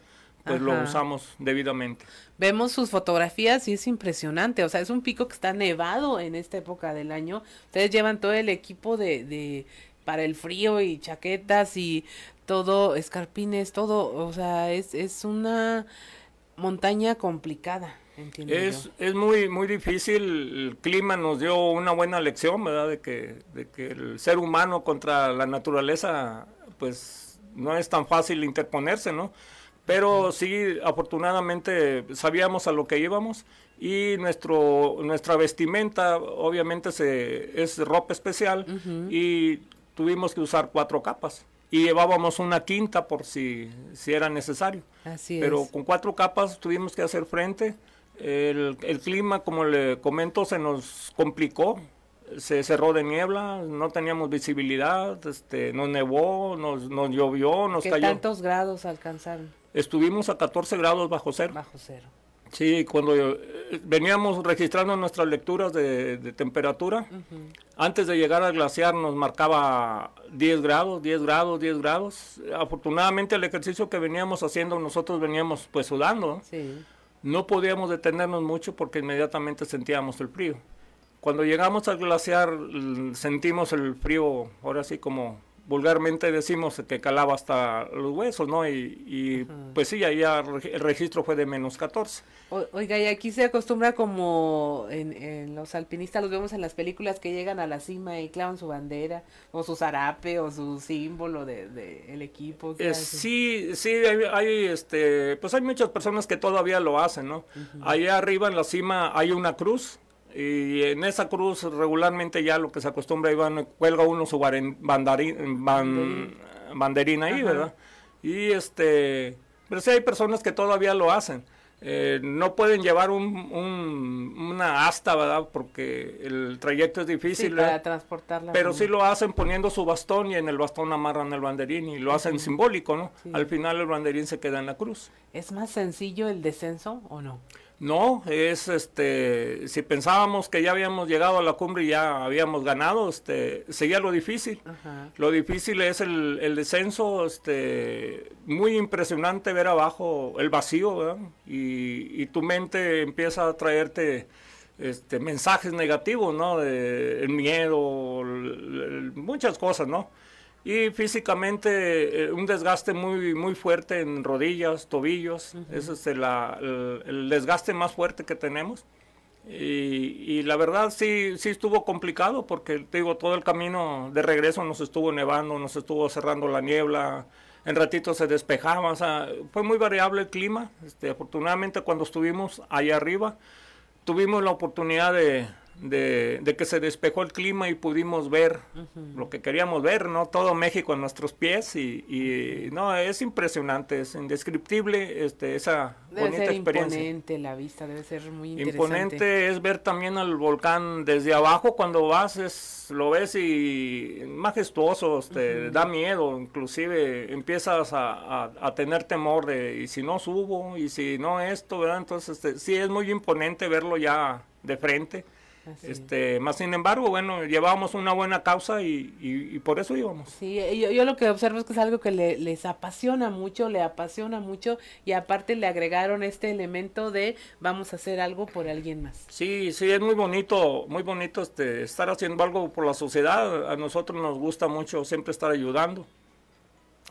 pues lo usamos debidamente. Vemos sus fotografías y es impresionante. O sea, es un pico que está nevado en esta época del año. Ustedes llevan todo el equipo de, de para el frío y chaquetas y todo, escarpines, todo. O sea, es, es una montaña complicada, entiendo Es, yo. es muy muy difícil, el clima nos dio una buena lección, ¿verdad? De que, de que el ser humano contra la naturaleza, pues no es tan fácil interponerse, ¿no? Pero sí, afortunadamente sabíamos a lo que íbamos y nuestro, nuestra vestimenta obviamente se, es ropa especial y tuvimos que usar cuatro capas y llevábamos una quinta por si, si era necesario. Así Pero es. con cuatro capas tuvimos que hacer frente. El, el clima, como le comento, se nos complicó. Se cerró de niebla, no teníamos visibilidad, este, nos nevó, nos, nos llovió, nos ¿Qué cayó. tantos grados alcanzaron? Estuvimos a 14 grados bajo cero. Bajo cero. Sí, cuando eh, veníamos registrando nuestras lecturas de, de temperatura, antes de llegar al glaciar nos marcaba 10 grados, 10 grados, 10 grados. Afortunadamente el ejercicio que veníamos haciendo nosotros veníamos pues sudando. Sí. No podíamos detenernos mucho porque inmediatamente sentíamos el frío. Cuando llegamos al glaciar sentimos el frío, ahora sí como vulgarmente decimos que calaba hasta los huesos, ¿no? Y, y, pues sí, ahí el registro fue de menos 14. O- Oiga, y aquí se acostumbra como en, en los alpinistas, los vemos en las películas que llegan a la cima y clavan su bandera, o su zarape, o su símbolo de, de el equipo. ¿qué Eh, sí, sí, hay, hay, este, pues hay muchas personas que todavía lo hacen, ¿no? Allá arriba en la cima hay una cruz y en esa cruz regularmente ya lo que se acostumbra van, cuelga uno su baren- bandarín- ban- banderín ahí, Ajá. ¿verdad? Y este, pero sí hay personas que todavía lo hacen. Eh, no pueden llevar un, un- una asta, ¿verdad? Porque el trayecto es Sí, difícil. para ¿verdad? transportarla. Pero sí lo hacen poniendo su bastón y en el bastón amarran el banderín y lo hacen simbólico, ¿no? Sí. Al final el banderín se queda en la cruz. ¿Es más sencillo el descenso o no? No, es este, si pensábamos que ya habíamos llegado a la cumbre y ya habíamos ganado, este, seguía lo difícil. Ajá. Lo difícil es el, el descenso, este, muy impresionante ver abajo el vacío, ¿verdad? Y, y tu mente empieza a traerte este, mensajes negativos, ¿no? De el miedo, el- el- muchas cosas, ¿no? Y físicamente eh, un desgaste muy muy fuerte en rodillas, tobillos, ese es el, la- el- el desgaste más fuerte que tenemos. Y, y la verdad sí, sí estuvo complicado porque te digo, todo el camino de regreso nos estuvo nevando, nos estuvo cerrando la niebla, en ratito se despejaba, o sea, fue muy variable el clima. Este, afortunadamente cuando estuvimos allá arriba, tuvimos la oportunidad de, de- de que se despejó el clima y pudimos ver lo que queríamos ver, ¿no? Todo México a nuestros pies y, y, no, es impresionante, es indescriptible este, esa Debe bonita ser experiencia. imponente la vista, debe ser muy interesante. Imponente es ver también al volcán desde abajo cuando vas, es, lo ves y majestuoso, este, da miedo, inclusive empiezas a, a- a tener temor de y si no subo y si no esto, ¿verdad? Entonces este, sí es muy imponente verlo ya de frente. Así Este, más sin embargo, bueno, llevábamos una buena causa y, y- y por eso íbamos. Sí, eh, yo, yo lo que observo es que es algo que le- les apasiona mucho, le apasiona mucho y aparte le agregaron este elemento de vamos a hacer algo por alguien más. Sí, sí, es muy bonito, muy bonito este, estar haciendo algo por la sociedad. A nosotros nos gusta mucho siempre estar ayudando.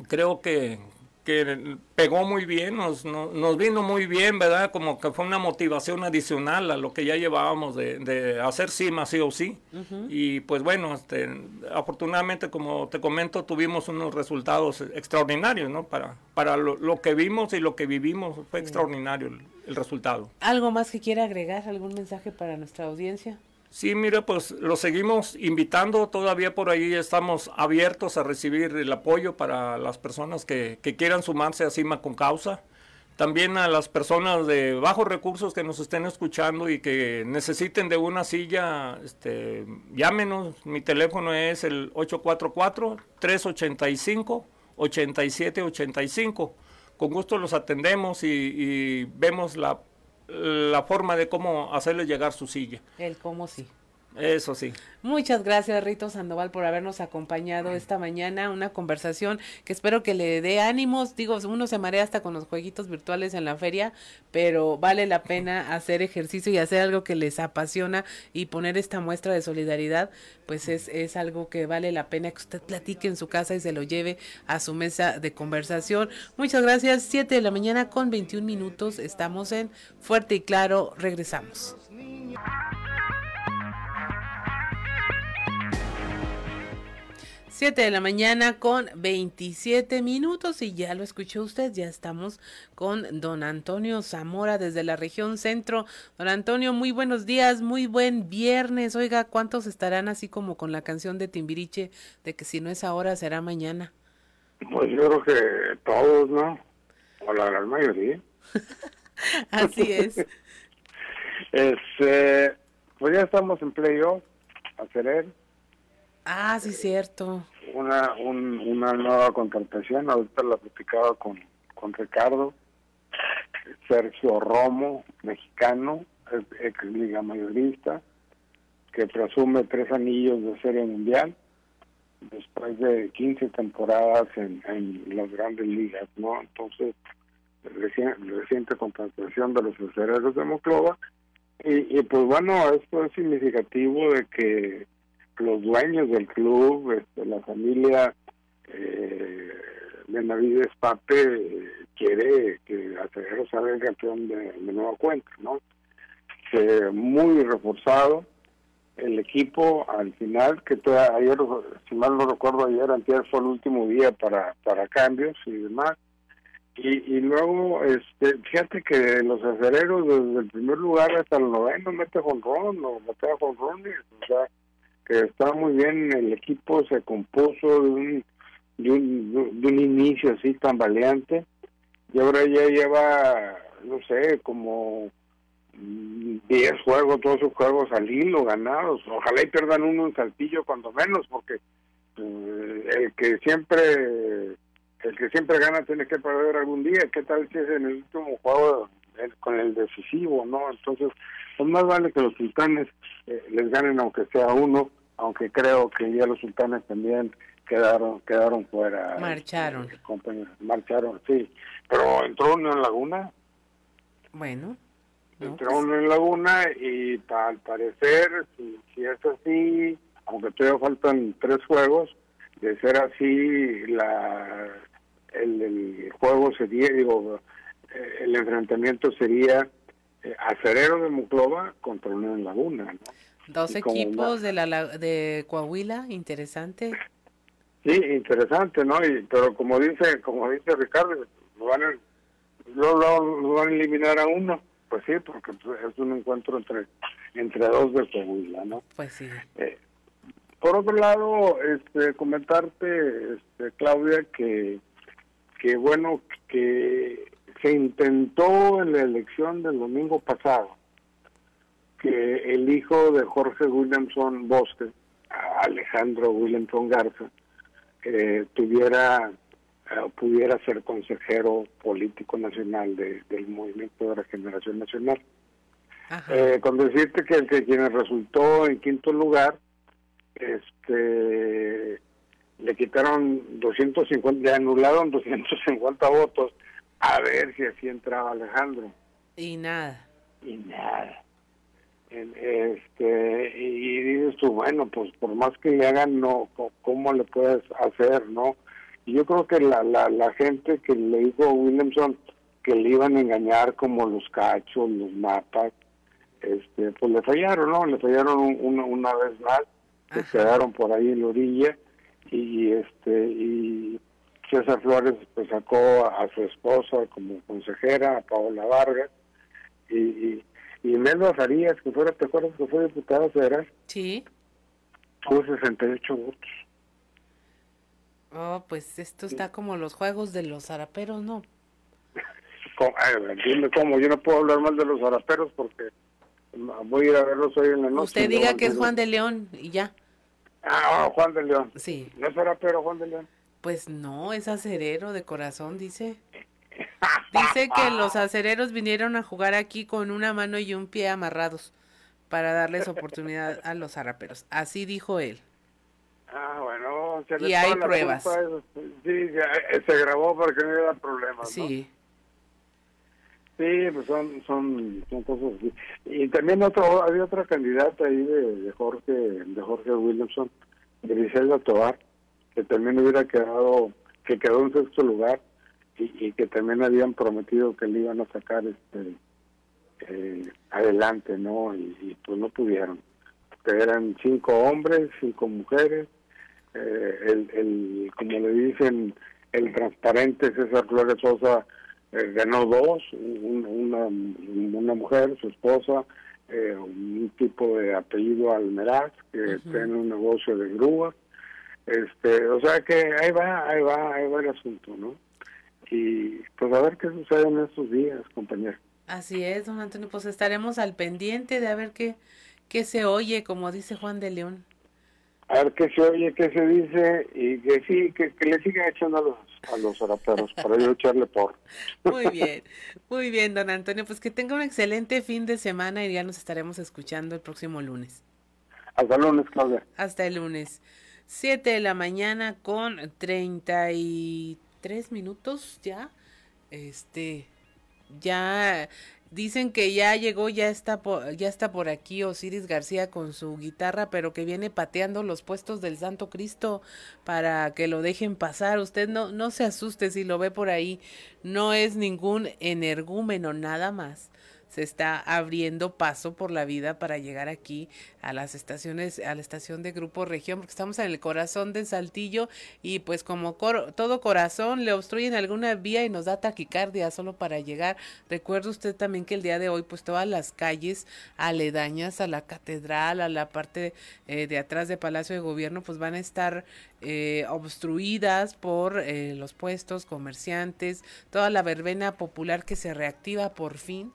Creo que, que pegó muy bien, nos, no- nos vino muy bien, ¿verdad? Como que fue una motivación adicional a lo que ya llevábamos de, de hacer CIMA sí o sí. Y pues bueno, este, afortunadamente, como te comento, tuvimos unos resultados extraordinarios, ¿no? Para, para lo, lo que vimos y lo que vivimos, fue extraordinario el- el resultado. ¿Algo más que quiera agregar? ¿Algún mensaje para nuestra audiencia? Sí, mire, pues lo seguimos invitando, todavía por ahí estamos abiertos a recibir el apoyo para las personas que, que quieran sumarse a Cima con Causa. También a las personas de bajos recursos que nos estén escuchando y que necesiten de una silla, este, llámenos, mi teléfono es el 844-385-8785. Con gusto los atendemos y, y vemos la la forma de cómo hacerle llegar su silla. El cómo sí. Eso sí. Muchas gracias Rito Sandoval por habernos acompañado esta mañana, una conversación que espero que le dé ánimos, digo, uno se marea hasta con los jueguitos virtuales en la feria, pero vale la pena hacer ejercicio y hacer algo que les apasiona y poner esta muestra de solidaridad, pues es, es algo que vale la pena que usted platique en su casa y se lo lleve a su mesa de conversación. Muchas gracias, 7 de la mañana con 21 minutos, estamos en Fuerte y Claro, regresamos. 7 de la mañana con 27 minutos y ya lo escuchó usted, ya estamos con don Antonio Zamora desde la región centro. Don Antonio, muy buenos días, muy buen viernes. Oiga, ¿cuántos estarán así como con la canción de Timbiriche de que si no es ahora será mañana? Pues yo creo que todos, ¿no? O la gran mayoría. así es. este, pues ya estamos en playoff, a querer Ah, sí, cierto. Una, una nueva contratación, ahorita la platicaba con, con Ricardo, Sergio Romo, mexicano, ex liga mayorista, que presume tres anillos de serie mundial después de 15 temporadas en, las grandes ligas, ¿no? Entonces, reciente, reciente contratación de los aceleros de Moclova. Y pues bueno, esto es significativo de que los dueños del club, este, la familia eh, Benavides Pape quiere que Acevedo salga el campeón de, nueva cuenta, ¿no? muy reforzado el equipo al final, que ayer, si mal no recuerdo, ayer, antes fue el último día para, para cambios y demás. Y, y luego, este, fíjate que los acereros desde el primer lugar hasta el noveno mete con Ron, o mete con Ron, o sea, que está muy bien, el equipo se compuso de un, de un, inicio así tan valiente y ahora ya lleva, no sé, como 10 juegos, todos sus juegos al hilo ganados. Ojalá y pierdan uno en Saltillo cuando menos, porque eh, el que siempre el que siempre gana tiene que perder algún día. ¿Qué tal si es en el último juego con el decisivo, no? Entonces, pues más vale que los sultanes eh, les ganen aunque sea uno, aunque creo que ya los sultanes también quedaron quedaron fuera. Marcharon. marcharon, sí. Pero entró uno en Laguna. Bueno. entró pues uno en Laguna y al parecer, si, si es así, aunque todavía faltan tres juegos, de ser así, la el, el juego sería, digo, eh, el enfrentamiento sería eh, Acerero de Muclova contra Unión Laguna, ¿no? Dos equipos de la de Coahuila, interesante. Sí, interesante, ¿no? Y, pero como dice como dice Ricardo, lo van a, lo, van a eliminar a uno. Pues sí, porque pues, es un encuentro entre entre dos de Coahuila, ¿no? Pues sí. Eh, por otro lado, este, comentarte, este, Claudia, que, que bueno, que se intentó en la elección del domingo pasado que el hijo de Jorge Williamson Bosque, Alejandro Williamson Garza, eh, tuviera eh, pudiera ser consejero político nacional del Movimiento de Regeneración Nacional. Eh, con decirte que el que quien resultó en quinto lugar, este le quitaron 250, le anularon 250 votos a ver si así entraba Alejandro. Y nada. Y nada. Este, y dices tú, bueno, pues por más que le hagan, no, ¿cómo le puedes hacer, no? Y yo creo que la, la, la gente que le dijo a Williamson que le iban a engañar como los cachos, los mapas, este, pues le fallaron, ¿no? Le fallaron una, una vez más, se quedaron por ahí en la orilla y este y César Flores pues sacó a, su esposa como consejera, a Paola Vargas, y, Y Melba Farías, que fuera, ¿te acuerdas que fue diputada federal? Sí. Tuvo 68 votos. Oh, pues esto está como los juegos de los zaraperos, ¿no? ¿Cómo? Ay, dime cómo, yo no puedo hablar mal de los zaraperos porque voy a ir a verlos hoy en la noche. Usted diga que es Juan de León y ya. Ah, Juan de León. Sí. ¿No es zarapero Juan de León? Pues no, es acerero de corazón, dice. Dice que los acereros vinieron a jugar aquí con una mano y un pie amarrados para darles oportunidad a los zaraperos. Así dijo él. Ah, bueno. se Y hay pruebas. Sí, eh, se grabó para que no hubiera problemas, ¿no? Sí. Sí, pues son, son, son cosas así. Y también otro, había otra candidata ahí de, de Jorge, de Jorge Williamson, Griselda Tobar, que también hubiera quedado, que quedó en sexto lugar y, y que también habían prometido que le iban a sacar este eh, adelante, ¿no? Y, y, pues no pudieron. Que eran cinco hombres, cinco mujeres, eh, el, el, como le dicen, el transparente César Flores Sosa eh, ganó dos, un- una, una mujer, su esposa, eh, un tipo de apellido Almeraz, que tiene un negocio de grúa. Este, o sea que ahí va, ahí va, ahí va el asunto, ¿no? Y pues a ver qué sucede en estos días, compañero. Así es, don Antonio, pues estaremos al pendiente de a ver qué, qué se oye, como dice Juan de León. A ver qué se oye, qué se dice y que sí, que, que le siga echando a los, a los zaraperos para yo echarle por. Muy bien, muy bien, don Antonio, pues que tenga un excelente fin de semana y ya nos estaremos escuchando el próximo lunes. Hasta lunes, Claudia. Hasta el lunes. 7 de la mañana con 33 minutos ya. Este, ya dicen que ya llegó, ya está por, ya está por aquí Osiris García con su guitarra, pero que viene pateando los puestos del Santo Cristo para que lo dejen pasar. Usted no, no se asuste si lo ve por ahí. No es ningún energúmeno, nada más se está abriendo paso por la vida para llegar aquí a las estaciones, a la estación de Grupo Región, porque estamos en el corazón de Saltillo y pues como cor- todo corazón le obstruyen alguna vía y nos da taquicardia solo para llegar. Recuerde usted también que el día de hoy pues todas las calles aledañas a la catedral, a la parte eh, de atrás de Palacio de Gobierno pues van a estar eh, obstruidas por eh, los puestos, comerciantes, toda la verbena popular que se reactiva por fin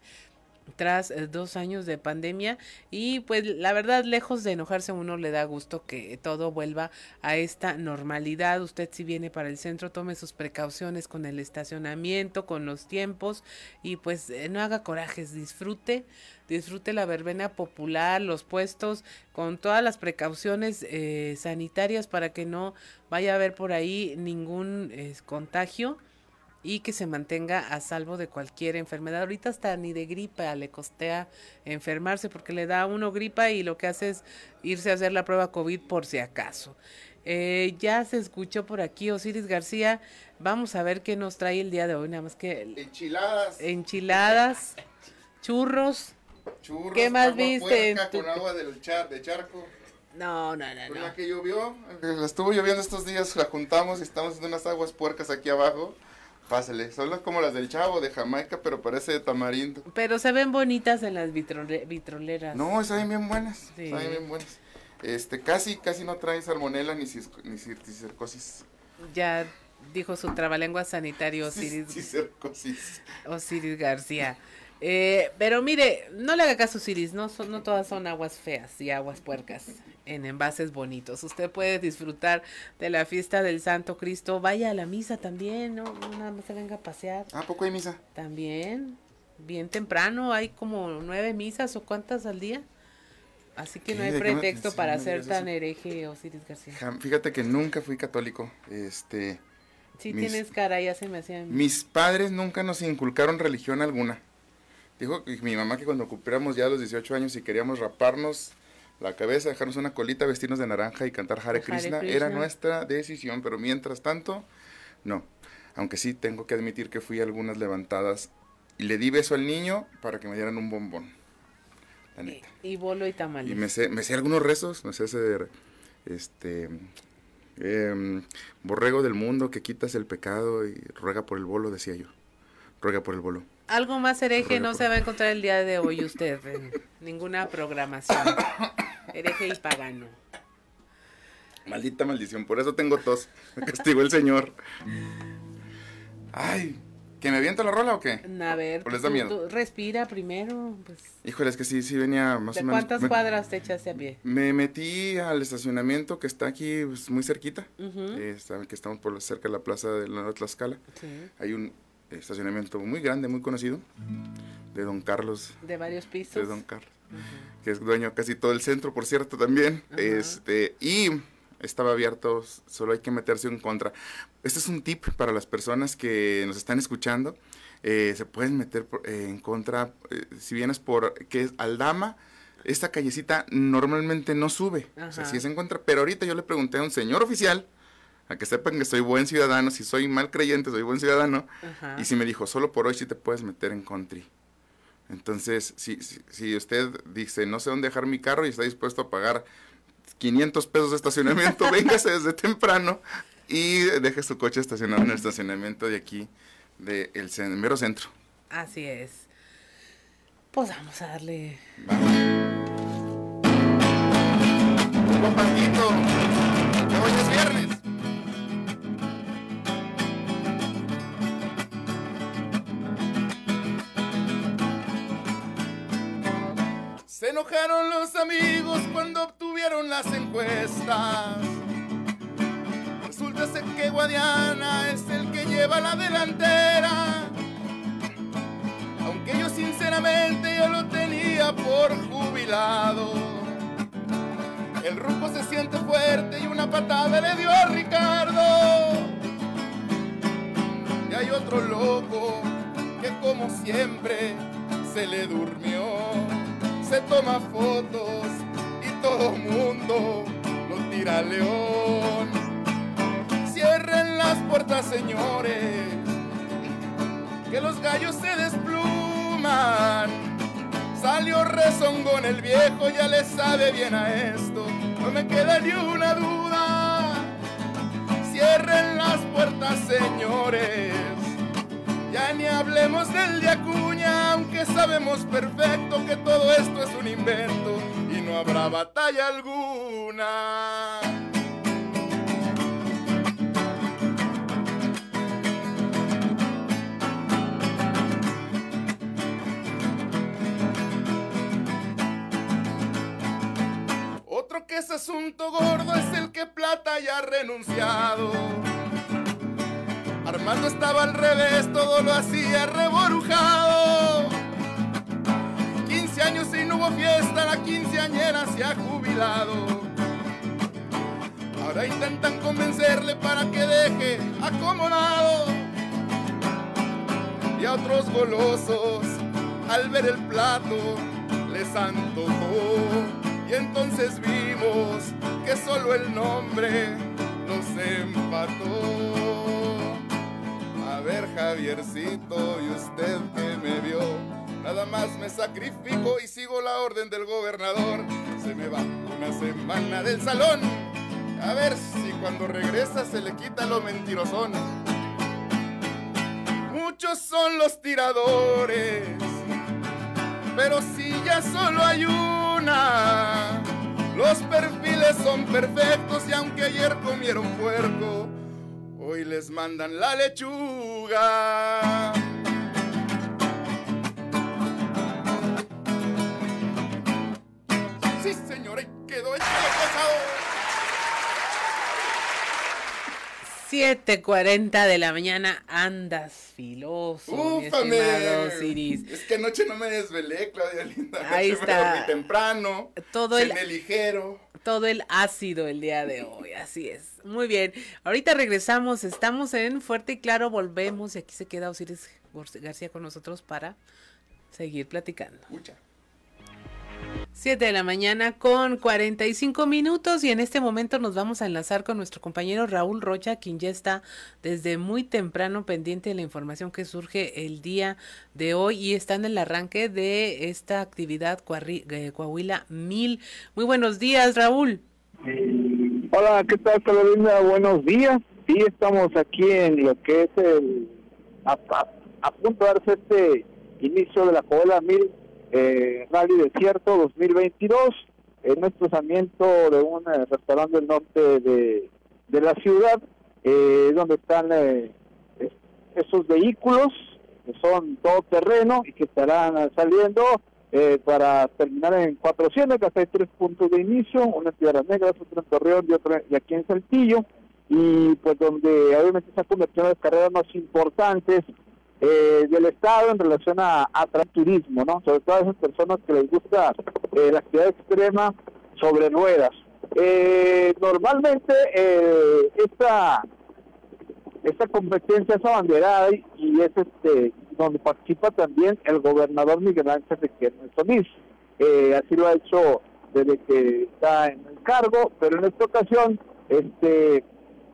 tras eh, dos años de pandemia. Y pues la verdad lejos de enojarse uno le da gusto que todo vuelva a esta normalidad. Usted si viene para el centro tome sus precauciones con el estacionamiento con los tiempos y pues eh, no haga corajes. Disfrute disfrute la verbena popular los puestos con todas las precauciones eh, sanitarias para que no vaya a haber por ahí ningún contagio y que se mantenga a salvo de cualquier enfermedad. Ahorita hasta ni de gripa le costea enfermarse porque le da a uno gripa y lo que hace es irse a hacer la prueba COVID por si acaso. Eh, ya se escuchó por aquí Osiris García. Vamos a ver qué nos trae el día de hoy. Nada más que Enchiladas. enchiladas, churros. Churros, ¿Qué más agua viste en puerca tu- con agua del char, de charco. No, no, no, Con no. la que llovió, eh, estuvo lloviendo estos días, la juntamos y estamos haciendo unas aguas puercas aquí abajo. Pásale, son las- como las del chavo de Jamaica, pero parece de tamarindo. Pero se ven bonitas en las vitrole- vitroleras. No, saben bien buenas, Sí. saben bien buenas. Este, casi, casi no trae salmonela ni, cis- ni circosis. Ya dijo su trabalengua sanitario Osiris. Osiris García. Eh, pero mire, no le haga caso Osiris, no, son, no todas son aguas feas y aguas puercas en envases bonitos. Usted puede disfrutar de la fiesta del Santo Cristo. Vaya a la misa también, no, nada más se venga a pasear. ¿A poco hay misa? También, bien temprano, hay como nueve misas o cuántas al día. Así que no hay ¿De qué me- pretexto sí, para ser tan eso. hereje Osiris García. Jam- Fíjate que nunca fui católico. Este, mis- tienes cara, ya se me hacía... Mis padres nunca nos inculcaron religión alguna. Dijo que mi mamá que cuando cumpliéramos ya los 18 años y queríamos raparnos la cabeza, dejarnos una colita, vestirnos de naranja y cantar Hare Hare Krishna, era nuestra decisión, pero mientras tanto, no. Aunque sí tengo que admitir que fui a algunas levantadas y le di beso al niño para que me dieran un bombón. La neta. Y bolo y tamales. Y me sé, me sé algunos rezos, me sé de, este em, borrego del mundo que quitas el pecado y ruega por el bolo, decía yo. Ruega por el bolo. Algo más hereje no se va a encontrar el día de hoy usted en ninguna programación. Hereje y pagano. Maldita maldición, por eso tengo tos. Me castigó el señor. Ay, ¿que me avienta la rola o qué? A ver, ¿O les da tú- miedo? tú respira primero. Pues, Híjole, es que sí, sí venía más ¿De o menos. cuántas me- cuadras te echaste a pie? Me metí al estacionamiento que está aquí pues, muy cerquita. Eh, está- que estamos por cerca de la plaza de la Nueva Tlaxcala. Sí. Hay un estacionamiento muy grande, muy conocido, de Don Carlos. De varios pisos. De Don Carlos. Que es dueño casi todo el centro, por cierto, también. Este, y estaba abierto, solo hay que meterse en contra. Este es un tip para las personas que nos están escuchando. Eh, se pueden meter por- eh, en contra, eh, si vienes por, que es Aldama, esta callecita normalmente no sube. O sea, Ajá. sí se encuentra, pero ahorita yo le pregunté a un señor oficial, a que sepan que soy buen ciudadano, si soy mal creyente, soy buen ciudadano, Ajá. y si me dijo, solo por hoy sí te puedes meter en country. Entonces, si, si, si usted dice, no sé dónde dejar mi carro y está dispuesto a pagar 500 pesos de estacionamiento, véngase desde temprano y deje su coche estacionado en el estacionamiento de aquí, del de mero centro. Así es. Pues vamos a darle. Papantito, Enojaron los amigos cuando obtuvieron las encuestas. Resulta ser que Guadiana es el que lleva la delantera. Aunque yo sinceramente yo lo tenía por jubilado. El rumbo se siente fuerte y una patada le dio a Ricardo. Y hay otro loco que como siempre se le durmió. Se toma fotos y todo mundo lo tira a león. Cierren las puertas, señores, que los gallos se despluman. Salió rezongón el viejo, ya le sabe bien a esto, no me queda ni una duda. Cierren las puertas, señores. Ya ni hablemos del de Acuña, aunque sabemos perfecto que todo esto es un invento y no habrá batalla alguna. Otro que es asunto gordo es el que Plata ya ha renunciado. Armando estaba al revés, todo lo hacía reborujado. 15 años y no hubo fiesta, la quinceañera se ha jubilado. Ahora intentan convencerle para que deje acomodado. Y a otros golosos, al ver el plato, les antojó. Y entonces vimos que solo el nombre nos empató. Ver, Javiercito, y usted que me vio, nada más me sacrifico y sigo la orden del gobernador. Se me va una semana del salón. A ver si cuando regresa se le quita lo mentirosón. Muchos son los tiradores, pero si ya solo hay una, los perfiles son perfectos y aunque ayer comieron puerco, hoy les mandan la lechuga. Sí, señora, y quedó hecho lo pasado. 7:40 de la mañana andas filoso, Ciris. Es que anoche no me desvelé, Claudia Linda. Ahí Anoche me está. dormí temprano. Todo el- me ligero. Todo el ácido el día de hoy, así es. Muy bien. Ahorita regresamos, estamos en Fuerte y Claro, volvemos y aquí se queda Osiris García con nosotros para seguir platicando. 7 de la mañana con 45 minutos y en este momento nos vamos a enlazar con nuestro compañero Raúl Rocha, quien ya está desde muy temprano pendiente de la información que surge el día de hoy y está en el arranque de esta actividad eh, Coahuila 1000. Muy buenos días, Raúl. Hola, ¿qué tal Carolina? Buenos días. Sí, estamos aquí en lo que es el a, a- punto de darse este inicio de la Cola 1000 eh, Rally Desierto 2022, en un desplazamiento de un eh, restaurante del norte de, de la ciudad, eh, donde están eh, es- esos vehículos que son todo terreno y que estarán saliendo eh, para terminar en 400, que hasta hay tres puntos de inicio, una en Piedras Negras, otro en Torreón y otro y aquí en Saltillo, y pues donde obviamente se han convertido en las carreras más importantes eh, del Estado en relación a, a tra- turismo, ¿no? Sobre todo a esas personas que les gusta eh, la actividad extrema sobre ruedas. Eh, normalmente eh, esta esta competencia es abanderada y, y es este donde participa también el gobernador Miguel Ángel Riquelme Solís. Eh, así lo ha hecho desde que está en el cargo, pero en esta ocasión este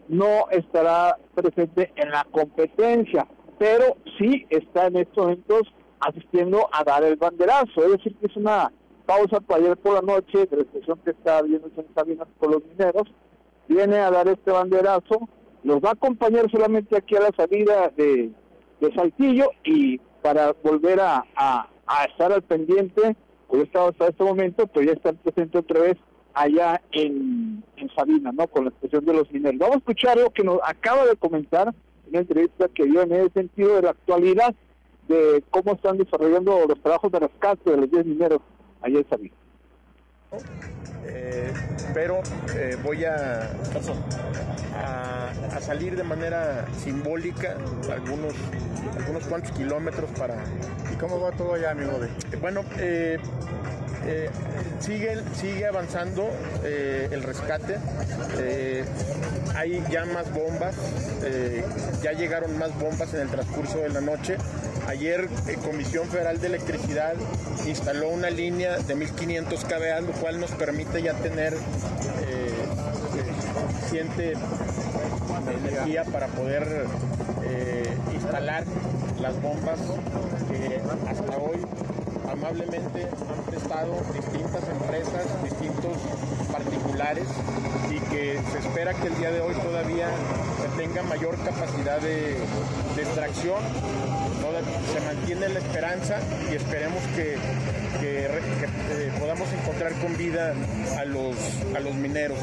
no estará presente en la competencia, pero sí está en estos momentos asistiendo a dar el banderazo, es decir, que es una pausa para ayer por la noche de la estación que está viendo en Sabinas con los mineros, viene a dar este banderazo, nos va a acompañar solamente aquí a la salida de, de Saltillo y para volver a, a- estar al pendiente, hoy estado hasta este momento, pero ya está presente otra vez allá en, en Sabina, ¿no? Con la expresión de los mineros. Vamos a escuchar lo que nos acaba de comentar en una entrevista que dio en ese sentido de la actualidad de cómo están desarrollando los trabajos de rescate de los 10 mineros allá en Sabina. Eh, pero eh, voy a, a, a salir de manera simbólica algunos, algunos cuantos kilómetros para... ¿Y cómo va todo allá, amigo? De? Bueno, eh, eh, sigue, sigue avanzando eh, el rescate, eh, hay ya más bombas, ya llegaron más bombas en el transcurso de la noche. Ayer Comisión Federal de Electricidad instaló una línea de 1500 kVA, lo cual nos permite ya tener eh, suficiente energía para poder eh, instalar las bombas que hasta hoy amablemente han prestado distintas empresas, distintos particulares que se espera que el día de hoy todavía tenga mayor capacidad de, de extracción. Se mantiene la esperanza y esperemos que, que re- que, eh, podamos encontrar con vida a los, a los mineros.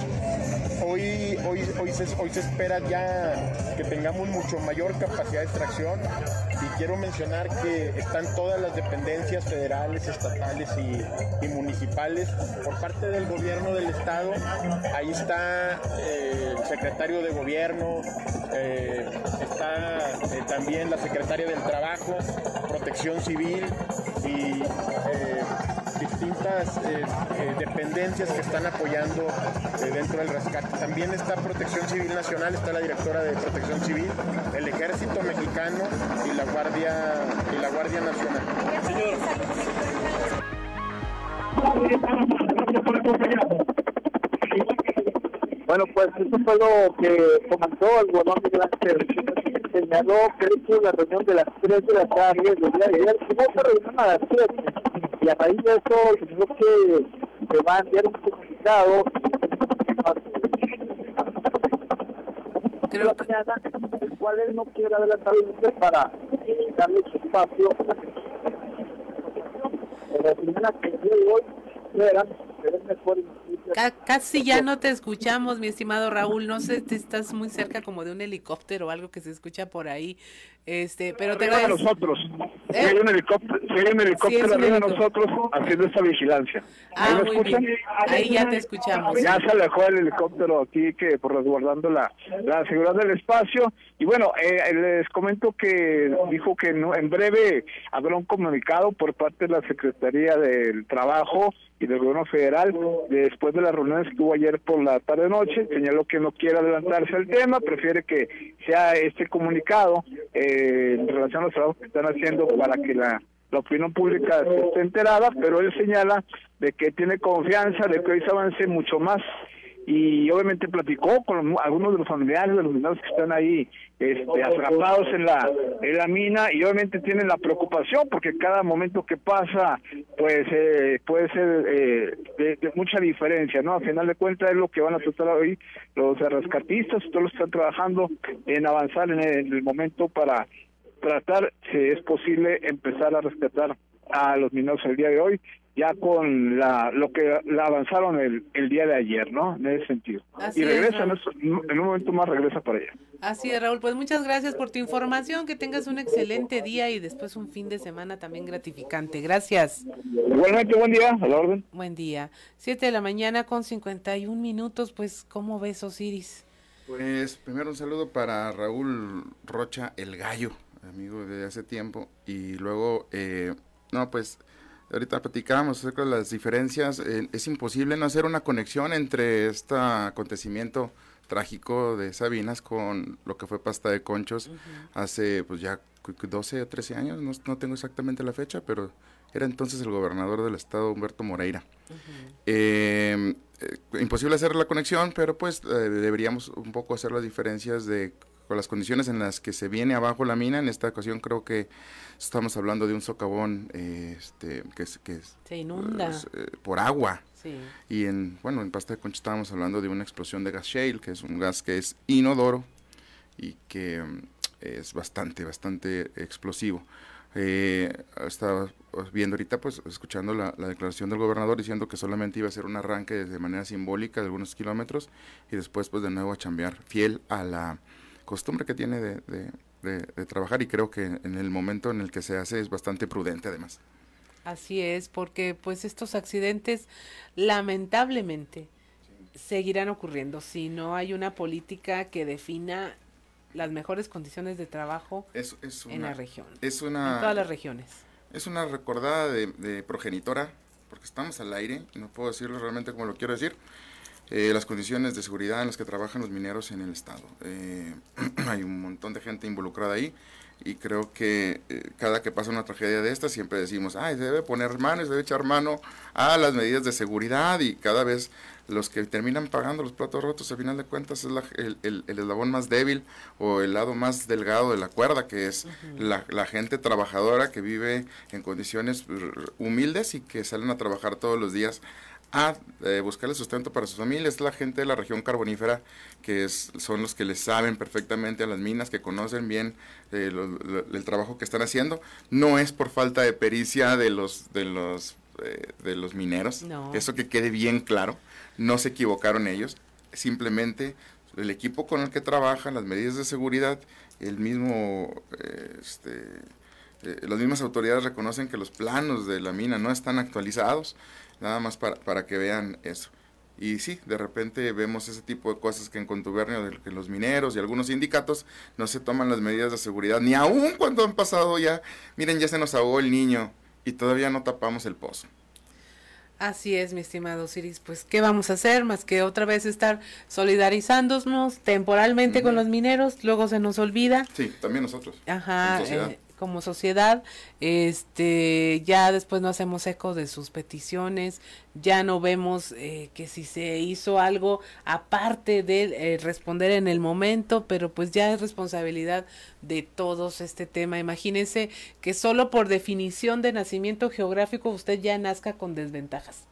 Hoy, hoy, hoy, se, espera ya que tengamos mucho mayor capacidad de extracción y quiero mencionar que están todas las dependencias federales, estatales y, municipales por parte del gobierno del estado. Ahí está eh, el secretario de gobierno, eh, está eh, también la secretaria del trabajo, protección civil y distintas eh, eh, dependencias que están apoyando eh, dentro del rescate. También está Protección Civil Nacional, está la directora de Protección Civil, el Ejército Mexicano y la Guardia y la Guardia Nacional. Bueno, pues eso fue lo que comentó el gobernador Miguel Ángel. Señaló que hizo la reunión de las 3 de la tarde del día de ayer. Reunión a las 7. Y a raíz de eso, señaló que se va a enviar un comunicado. Creo que... el cual él no quiere adelantar para darle su espacio. Pero la primera que de hoy Ca- casi ya no te escuchamos, mi estimado Raúl. No sé, te estás muy cerca como de un helicóptero o algo que se escucha por ahí. Este, pero te arriba de agradezco. nosotros. Si hay un helicóptero, si hay un helicóptero Sí, arriba de nosotros haciendo esta vigilancia. Ah, ¿Ahí muy bien. Ahí ya te escuchamos. Ya se alejó el helicóptero aquí que por resguardando la, la seguridad del espacio. Y bueno, eh, les comento que dijo que no- en breve habrá un comunicado por parte de la Secretaría del Trabajo y del Gobierno Federal después de las reuniones que hubo ayer por la tarde-noche. Señaló que no quiere adelantarse al tema, prefiere que sea este comunicado eh, en relación a los trabajos que están haciendo para que la, la opinión pública esté enterada, pero él señala de que tiene confianza de que hoy se avance mucho más y obviamente platicó con algunos de los familiares de los mineros que están ahí este, atrapados en la en la mina y obviamente tienen la preocupación porque cada momento que pasa pues eh, puede ser eh, de, mucha diferencia no al final de cuentas es lo que van a tratar hoy los rescatistas todos están trabajando en avanzar en el momento para tratar, si es posible, empezar a rescatar a los mineros el día de hoy, ya con la lo que la avanzaron el, el día de ayer, ¿no? En ese sentido. Así y es, regresa, en un momento más regresa para allá. Así es, Raúl. Pues muchas gracias por tu información. Que tengas un excelente día y después un fin de semana también gratificante. Gracias. Igualmente, buen día, a la orden. Buen día. Siete de la mañana con 51 minutos. Pues, ¿cómo ves, Osiris? Pues primero un saludo para Raúl Rocha, el gallo, amigo de hace tiempo. Y luego, eh, no, pues ahorita platicábamos acerca de las diferencias. eh, es imposible no hacer una conexión entre este acontecimiento trágico de Sabinas con lo que fue Pasta de Conchos hace pues ya cu- cu- 12 o 13 años, no, no tengo exactamente la fecha, pero era entonces el gobernador del estado Humberto Moreira. Eh, eh, imposible hacer la conexión, pero pues eh, deberíamos un poco hacer las diferencias de con las condiciones en las que se viene abajo la mina. En esta ocasión creo que estamos hablando de un socavón eh, este, que es, que es, Se inunda. eh, por agua. Sí. Y en, bueno, en Pasta de Concha estábamos hablando de una explosión de gas shale, que es un gas que es inodoro y que mm, es bastante, bastante explosivo. Eh, estaba viendo ahorita, pues, escuchando la, la declaración del gobernador diciendo que solamente iba a ser un arranque de manera simbólica de algunos kilómetros y después, pues, de nuevo a chambear, fiel a la costumbre que tiene de, de- de- de trabajar y creo que en el momento en el que se hace es bastante prudente además. Así es, porque pues estos accidentes lamentablemente seguirán ocurriendo si no hay una política que defina las mejores condiciones de trabajo Es, es en la región, Es una, en todas las regiones. Es una recordada de, de progenitora, porque estamos al aire, y no puedo decirlo realmente como lo quiero decir, eh, las condiciones de seguridad en las que trabajan los mineros en el estado. Eh, hay un montón de gente involucrada ahí, y creo que eh, cada que pasa una tragedia de esta siempre decimos, ay, se debe poner mano, se debe echar mano a las medidas de seguridad, y cada vez los que terminan pagando los platos rotos, al final de cuentas, es la- el, el- el eslabón más débil o el lado más delgado de la cuerda, que es la, la gente trabajadora que vive en condiciones humildes y que salen a trabajar todos los días a eh, buscarle sustento para sus familias. Es la gente de la región carbonífera que es, son los que les saben perfectamente a las minas, que conocen bien eh, lo- lo- el trabajo que están haciendo. No es por falta de pericia de los, de los, eh, de los mineros. No. Eso que quede bien claro. No se equivocaron ellos. Simplemente el equipo con el que trabajan, las medidas de seguridad, el mismo, eh, este, eh, las mismas autoridades reconocen que los planos de la mina no están actualizados, nada más para, para que vean eso. Y sí, de repente vemos ese tipo de cosas que en contubernio de que los mineros y algunos sindicatos no se toman las medidas de seguridad, ni aun cuando han pasado ya, miren, ya se nos ahogó el niño y todavía no tapamos el pozo. Así es, mi estimado Osiris. Pues, ¿qué vamos a hacer más que otra vez estar solidarizándonos temporalmente con los mineros? Luego se nos olvida. Sí, también nosotros. Ajá, eh, como sociedad, este, ya después no hacemos eco de sus peticiones, ya no vemos eh, que si se hizo algo aparte de eh, responder en el momento, pero pues ya es responsabilidad de todos este tema. Imagínense que solo por definición de nacimiento geográfico usted ya nazca con desventajas.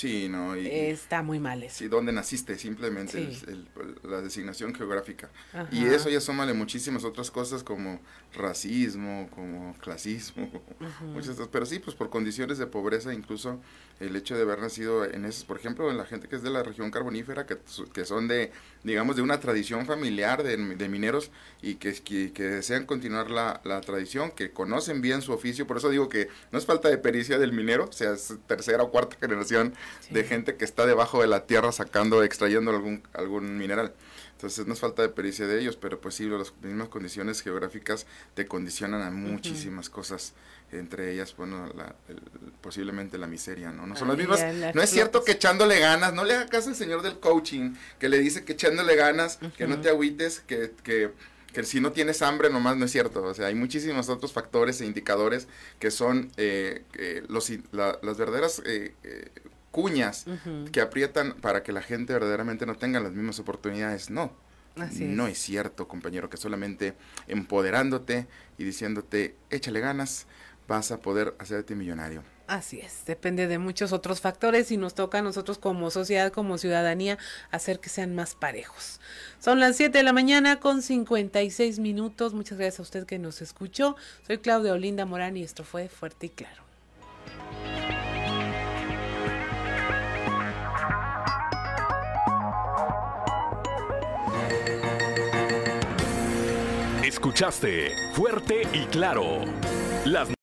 Sí, no, y, Está muy mal eso. Sí, ¿dónde naciste? Simplemente Sí. el- el- la designación geográfica. Ajá. Y eso ya súmale muchísimas otras cosas como racismo, como clasismo, Ujú. muchas otras. Pero sí, pues por condiciones de pobreza, incluso el hecho de haber nacido en esas, por ejemplo, en la gente que es de la región carbonífera, que, que son de, digamos, de una tradición familiar de, de mineros y que, que, que desean continuar la, la tradición, que conocen bien su oficio. Por eso digo que no es falta de pericia del minero, sea, es tercera o cuarta generación de gente que está debajo de la tierra sacando, extrayendo algún, algún mineral. Entonces no es falta de pericia de ellos, pero pues sí, las mismas condiciones geográficas te condicionan a muchísimas cosas, entre ellas, bueno, la- el- posiblemente la miseria, ¿no? No son las mismas. la No es cierto que echándole ganas, no le haga caso al señor del coaching, que le dice que echándole ganas, que no te agüites, que, que, que si no tienes hambre nomás no es cierto. O sea, hay muchísimos otros factores e indicadores que son eh, eh, los, la- las verdaderas eh, cuñas que aprietan para que la gente verdaderamente no tenga las mismas oportunidades. No. Así no es. es cierto, compañero, que solamente empoderándote y diciéndote, échale ganas, vas a poder hacerte millonario. Así es, depende de muchos otros factores y nos toca a nosotros como sociedad, como ciudadanía, hacer que sean más parejos. Son las 7 de la mañana con 56 minutos. Muchas gracias a usted que nos escuchó. Soy Claudia Olinda Morán y esto fue Fuerte y Claro. Escuchaste Fuerte y Claro. Las